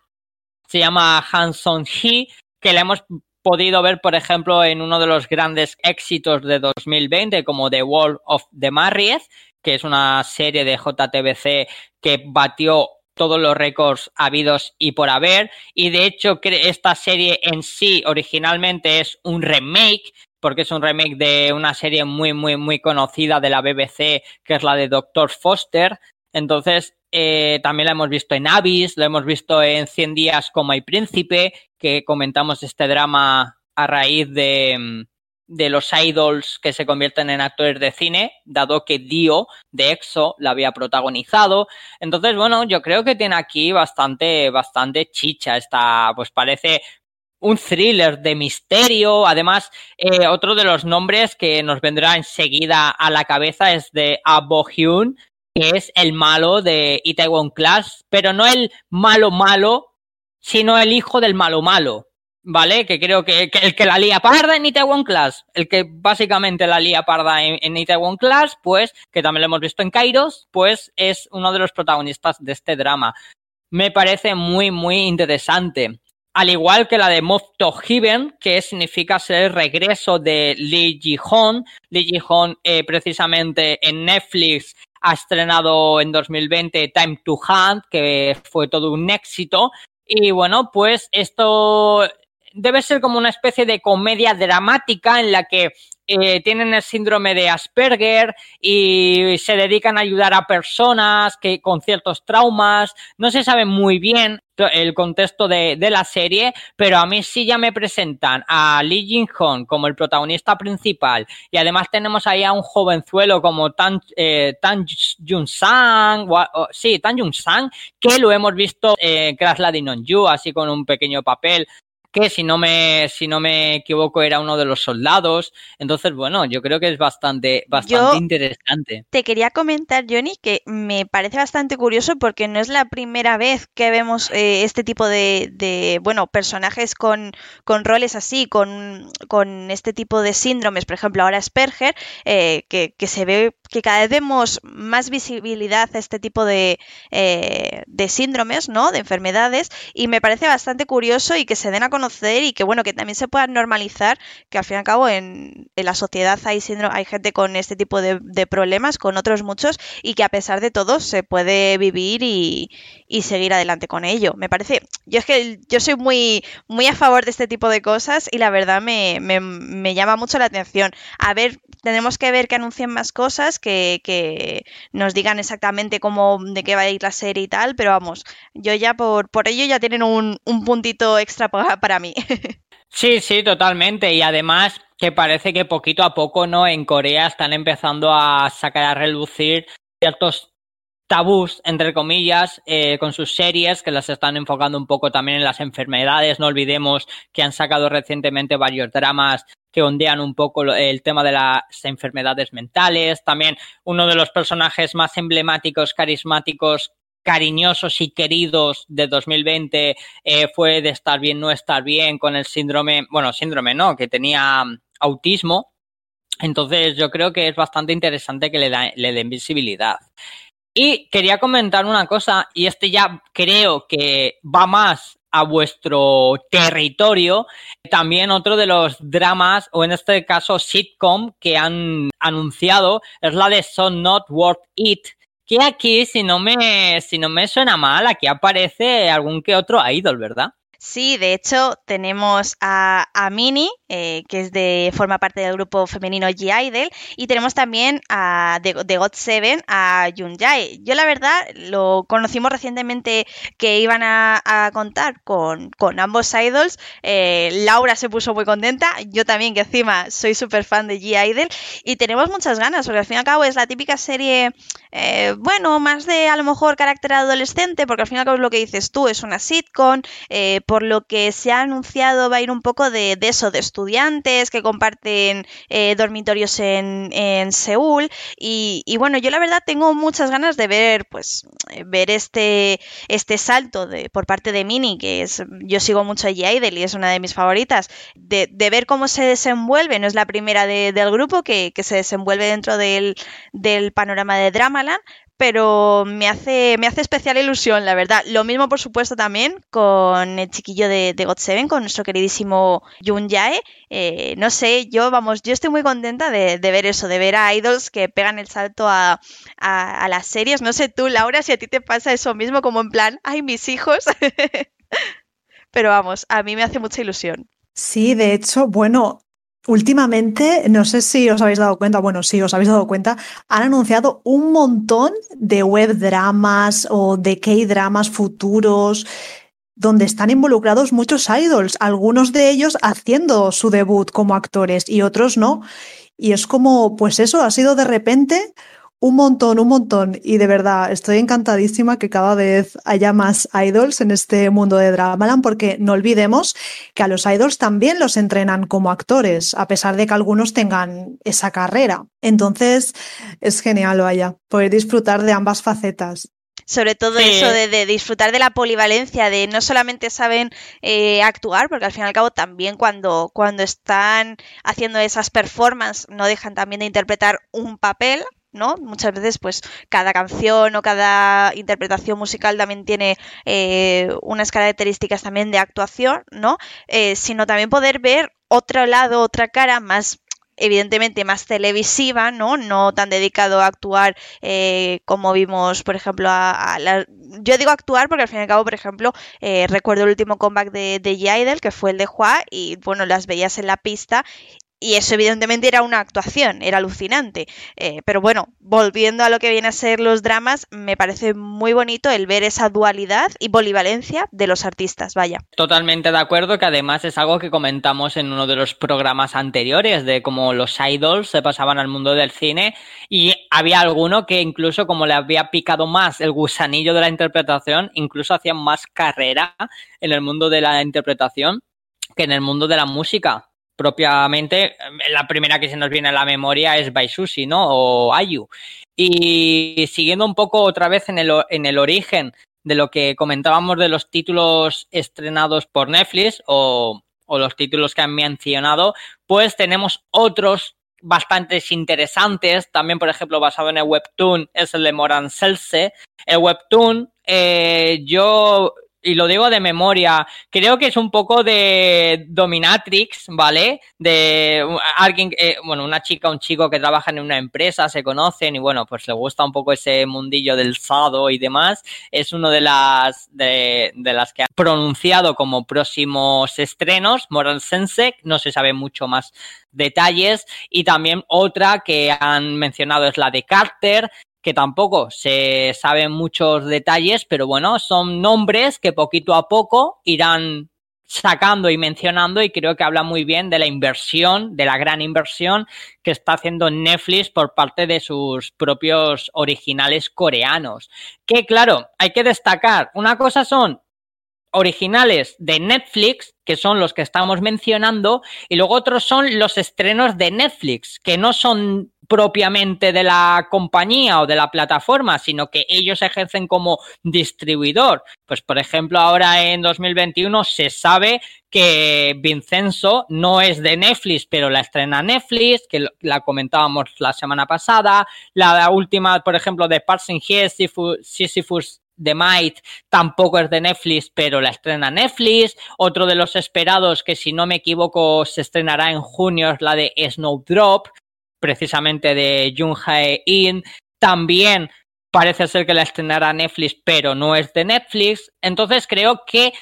se llama Hanson Hee, que la hemos podido ver, por ejemplo, en uno de los grandes éxitos de 2020 como The World of the Married, que es una serie de JTBC que batió todos los récords habidos y por haber. Y de hecho, esta serie en sí originalmente es un remake, porque es un remake de una serie muy, muy, muy conocida de la BBC, que es la de Doctor Foster. Entonces, eh, también la hemos visto en Abyss, lo hemos visto en 100 días como hay príncipe, que comentamos este drama a raíz de, mm, de los idols que se convierten en actores de cine, dado que Dio de EXO la había protagonizado. Entonces, bueno, yo creo que tiene aquí bastante, bastante chicha. Esta, pues parece un thriller de misterio. Además, eh, otro de los nombres que nos vendrá enseguida a la cabeza es de Abo Hyun, que es el malo de Itaewon Class, pero no el malo malo, sino el hijo del malo malo. ¿Vale? Que creo que, el que la lía parda en Itaewon Class, el que básicamente la lía parda en, en Itaewon Class, pues, que también lo hemos visto en Kairos, pues es uno de los protagonistas de este drama. Me parece muy, muy interesante. Al igual que la de Move to Heaven, que significa ser el regreso de Lee Ji-hoon. Lee Ji-hoon, eh, precisamente en Netflix, ha estrenado en 2020 Time to Hunt, que fue todo un éxito. Y bueno, pues esto debe ser como una especie de comedia dramática en la que eh, tienen el síndrome de Asperger y se dedican a ayudar a personas que con ciertos traumas. No se sabe muy bien el contexto de, la serie, pero a mí sí ya me presentan a Lee Jin Hong como el protagonista principal y además tenemos ahí a un jovenzuelo como Tan, eh, Tan Jun Sang, sí, Tan Jun Sang, que lo hemos visto en Crash Landing on You, así con un pequeño papel que si no me, si no me equivoco era uno de los soldados. Entonces, bueno, yo creo que es bastante, bastante interesante. Te quería comentar, Johnny, que me parece bastante curioso porque no es la primera vez que vemos eh, este tipo de, de, bueno, personajes con, con roles así, con, con, este tipo de síndromes, por ejemplo, ahora Asperger, eh, que, que se ve que cada vez vemos más visibilidad a este tipo de, eh, de síndromes, ¿no? De enfermedades, y me parece bastante curioso y que se den a conocer y que, bueno, que también se puedan normalizar, que al fin y al cabo en, la sociedad hay, síndrome, hay gente con este tipo de, problemas, con otros muchos, y que a pesar de todo se puede vivir y, y seguir adelante con ello. Me parece, yo es que yo soy muy, muy a favor de este tipo de cosas y la verdad me, me, me llama mucho la atención. A ver tenemos que ver que anuncien más cosas, que, que, nos digan exactamente cómo, de qué va a ir la serie y tal, pero vamos, yo ya por, por ello ya tienen un, un puntito extra para, para mí. Sí, sí, totalmente. Y además que parece que poquito a poco, ¿no? En Corea están empezando a sacar a relucir ciertos tabús, entre comillas, eh, con sus series que las están enfocando un poco también en las enfermedades. No olvidemos que han sacado recientemente varios dramas que ondean un poco el tema de las enfermedades mentales. También uno de los personajes más emblemáticos, carismáticos, cariñosos y queridos de 2020 eh, fue de estar bien, no estar bien con el síndrome, bueno, síndrome no, que tenía mm, autismo. Entonces yo creo que es bastante interesante que le, le den visibilidad. Y quería comentar una cosa, y este ya creo que va más a vuestro territorio. También otro de los dramas, o en este caso sitcom, que han anunciado es la de So Not Worth It. Que aquí, si no me, si no me suena mal, aquí aparece algún que otro idol, ¿verdad? Sí, de hecho tenemos a, a eh, que es de forma parte del grupo femenino G-Idol, y tenemos también a de, God Seven a Jae. Yo la verdad lo conocimos recientemente que iban a, contar con, ambos idols. Eh, Laura se puso muy contenta, yo también que encima soy súper fan de G-Idol, y tenemos muchas ganas, porque al fin y al cabo es la típica serie, eh, bueno, más de a lo mejor carácter adolescente, porque al fin y al cabo es lo que dices tú, es una sitcom, eh, por lo que se ha anunciado va a ir un poco de, de eso, de estudiantes que comparten eh, dormitorios en, en Seúl. Y, y, bueno, yo la verdad tengo muchas ganas de ver, pues, ver este, este salto de, por parte de Mini, que es, yo sigo mucho a Idol y es una de mis favoritas, de, de, ver cómo se desenvuelve, no es la primera de, del grupo que, que, se desenvuelve dentro del, del panorama de Dramaland, pero me hace, me hace especial ilusión, la verdad. Lo mismo, por supuesto, también con el chiquillo de, de God7, con nuestro queridísimo Jun Jae. Eh, no sé, yo, vamos, yo estoy muy contenta de, de, ver eso, de ver a idols que pegan el salto a, a, a, las series. No sé tú, Laura, si a ti te pasa eso mismo, como en plan, ay, mis hijos. pero vamos, a mí me hace mucha ilusión. Sí, de hecho, bueno, Últimamente, no sé si os habéis dado cuenta, bueno, sí, os habéis dado cuenta, han anunciado un montón de web dramas o de K-dramas futuros donde están involucrados muchos idols, algunos de ellos haciendo su debut como actores y otros no. Y es como, pues eso, ha sido de repente un montón, un montón. Y de verdad, estoy encantadísima que cada vez haya más idols en este mundo de Dramaland, porque no olvidemos que a los idols también los entrenan como actores, a pesar de que algunos tengan esa carrera. Entonces, es genial, vaya, poder disfrutar de ambas facetas. Sobre todo sí. eso de, de, disfrutar de la polivalencia, de no solamente saben eh, actuar, porque al fin y al cabo también cuando, cuando están haciendo esas performances no dejan también de interpretar un papel, ¿no? Muchas veces, pues, cada canción o cada interpretación musical también tiene eh, unas características también de actuación, ¿no? Eh, sino también poder ver otro lado, otra cara más evidentemente más televisiva, ¿no? No tan dedicado a actuar eh, como vimos, por ejemplo, a, la... yo digo actuar porque al fin y al cabo, por ejemplo, eh, recuerdo el último comeback de, de Yaidel, que fue el de Hua, y bueno, las veías en la pista y eso evidentemente era una actuación, era alucinante. Eh, pero bueno, volviendo a lo que viene a ser los dramas, me parece muy bonito el ver esa dualidad y polivalencia de los artistas, vaya. Totalmente de acuerdo, que además es algo que comentamos en uno de los programas anteriores, de cómo los idols se pasaban al mundo del cine y había alguno que incluso como le había picado más el gusanillo de la interpretación, incluso hacían más carrera en el mundo de la interpretación que en el mundo de la música propiamente, la primera que se nos viene a la memoria es Baisushi, ¿no? O Ayu. Y siguiendo un poco otra vez en el, en el origen de lo que comentábamos de los títulos estrenados por Netflix o, o los títulos que han mencionado, pues tenemos otros bastantes interesantes, también por ejemplo basado en el webtoon, es el de Moran Celse. El webtoon, eh, yo y lo digo de memoria, creo que es un poco de dominatrix, ¿vale? De alguien, eh, bueno, una chica, un chico que trabaja en una empresa, se conocen y bueno, pues le gusta un poco ese mundillo del sado y demás. Es uno de las, de, de las que ha pronunciado como próximos estrenos, Moral Sensei, no se sabe mucho más detalles. Y también otra que han mencionado es la de Carter, que tampoco se saben muchos detalles, pero bueno, son nombres que poquito a poco irán sacando y mencionando y creo que habla muy bien de la inversión, de la gran inversión que está haciendo Netflix por parte de sus propios originales coreanos. Que claro, hay que destacar, una cosa son originales de Netflix, que son los que estamos mencionando, y luego otros son los estrenos de Netflix, que no son propiamente de la compañía o de la plataforma, sino que ellos ejercen como distribuidor. Pues por ejemplo, ahora en 2021 se sabe que Vincenzo no es de Netflix, pero la estrena Netflix, que la comentábamos la semana pasada. La última, por ejemplo, de Parsing Here, Sisyphus The Might tampoco es de Netflix, pero la estrena Netflix. Otro de los esperados, que si no me equivoco se estrenará en junio, es la de Snowdrop, precisamente de Jung Hae-in. También parece ser que la estrenará Netflix, pero no es de Netflix. Entonces creo que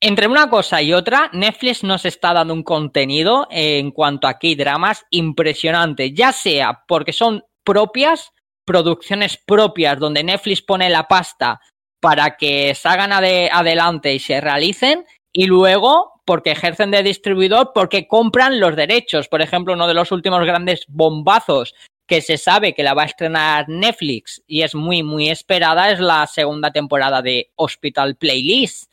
entre una cosa y otra, Netflix nos está dando un contenido en cuanto a K-dramas impresionante, ya sea porque son propias producciones propias donde Netflix pone la pasta para que salgan adelante y se realicen y luego porque ejercen de distribuidor porque compran los derechos. Por ejemplo, uno de los últimos grandes bombazos que se sabe que la va a estrenar Netflix y es muy muy esperada es la segunda temporada de Hospital Playlist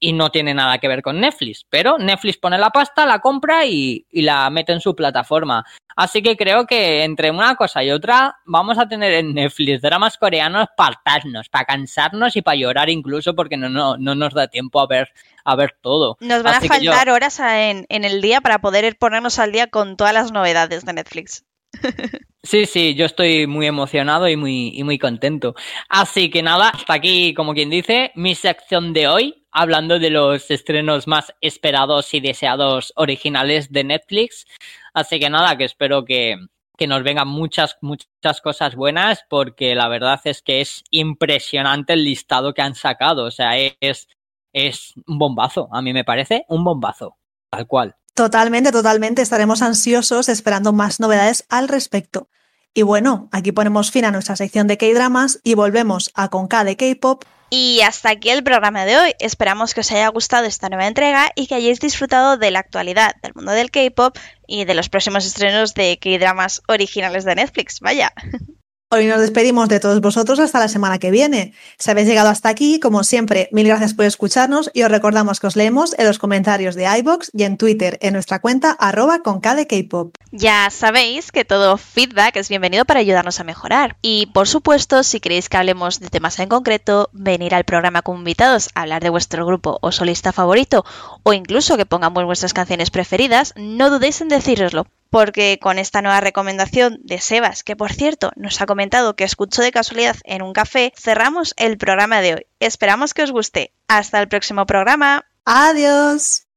y no tiene nada que ver con Netflix, pero Netflix pone la pasta, la compra y, y, la mete en su plataforma. Así que creo que entre una cosa y otra vamos a tener en Netflix dramas coreanos para hartarnos, para cansarnos y para llorar incluso porque no, no, no nos da tiempo a ver, a ver todo. Nos van a faltar horas en, en el día para poder ponernos al día con todas las novedades de Netflix. Sí, sí, yo estoy muy emocionado y muy, y muy contento. Así que nada, hasta aquí, como quien dice, mi sección de hoy, hablando de los estrenos más esperados y deseados originales de Netflix. Así que nada, que espero que, que nos vengan muchas, muchas cosas buenas, porque la verdad es que es impresionante el listado que han sacado. O sea, es, es un bombazo, a mí me parece un bombazo, tal cual. Totalmente, totalmente. Estaremos ansiosos esperando más novedades al respecto. Y bueno, aquí ponemos fin a nuestra sección de K-Dramas y volvemos a Conca de K-Pop. Y hasta aquí el programa de hoy. Esperamos que os haya gustado esta nueva entrega y que hayáis disfrutado de la actualidad del mundo del K-Pop y de los próximos estrenos de K-Dramas originales de Netflix. Vaya. Hoy nos despedimos de todos vosotros hasta la semana que viene. Si habéis llegado hasta aquí, como siempre, mil gracias por escucharnos y os recordamos que os leemos en los comentarios de iBox y en Twitter en nuestra cuenta arroba con. Ya sabéis que todo feedback es bienvenido para ayudarnos a mejorar. Y por supuesto, si queréis que hablemos de temas en concreto, venir al programa con invitados a hablar de vuestro grupo o solista favorito, o incluso que pongamos vuestras canciones preferidas, no dudéis en decíroslo porque con esta nueva recomendación de Sebas, que por cierto nos ha comentado que escuchó de casualidad en un café, cerramos el programa de hoy. Esperamos que os guste. Hasta el próximo programa. Adiós.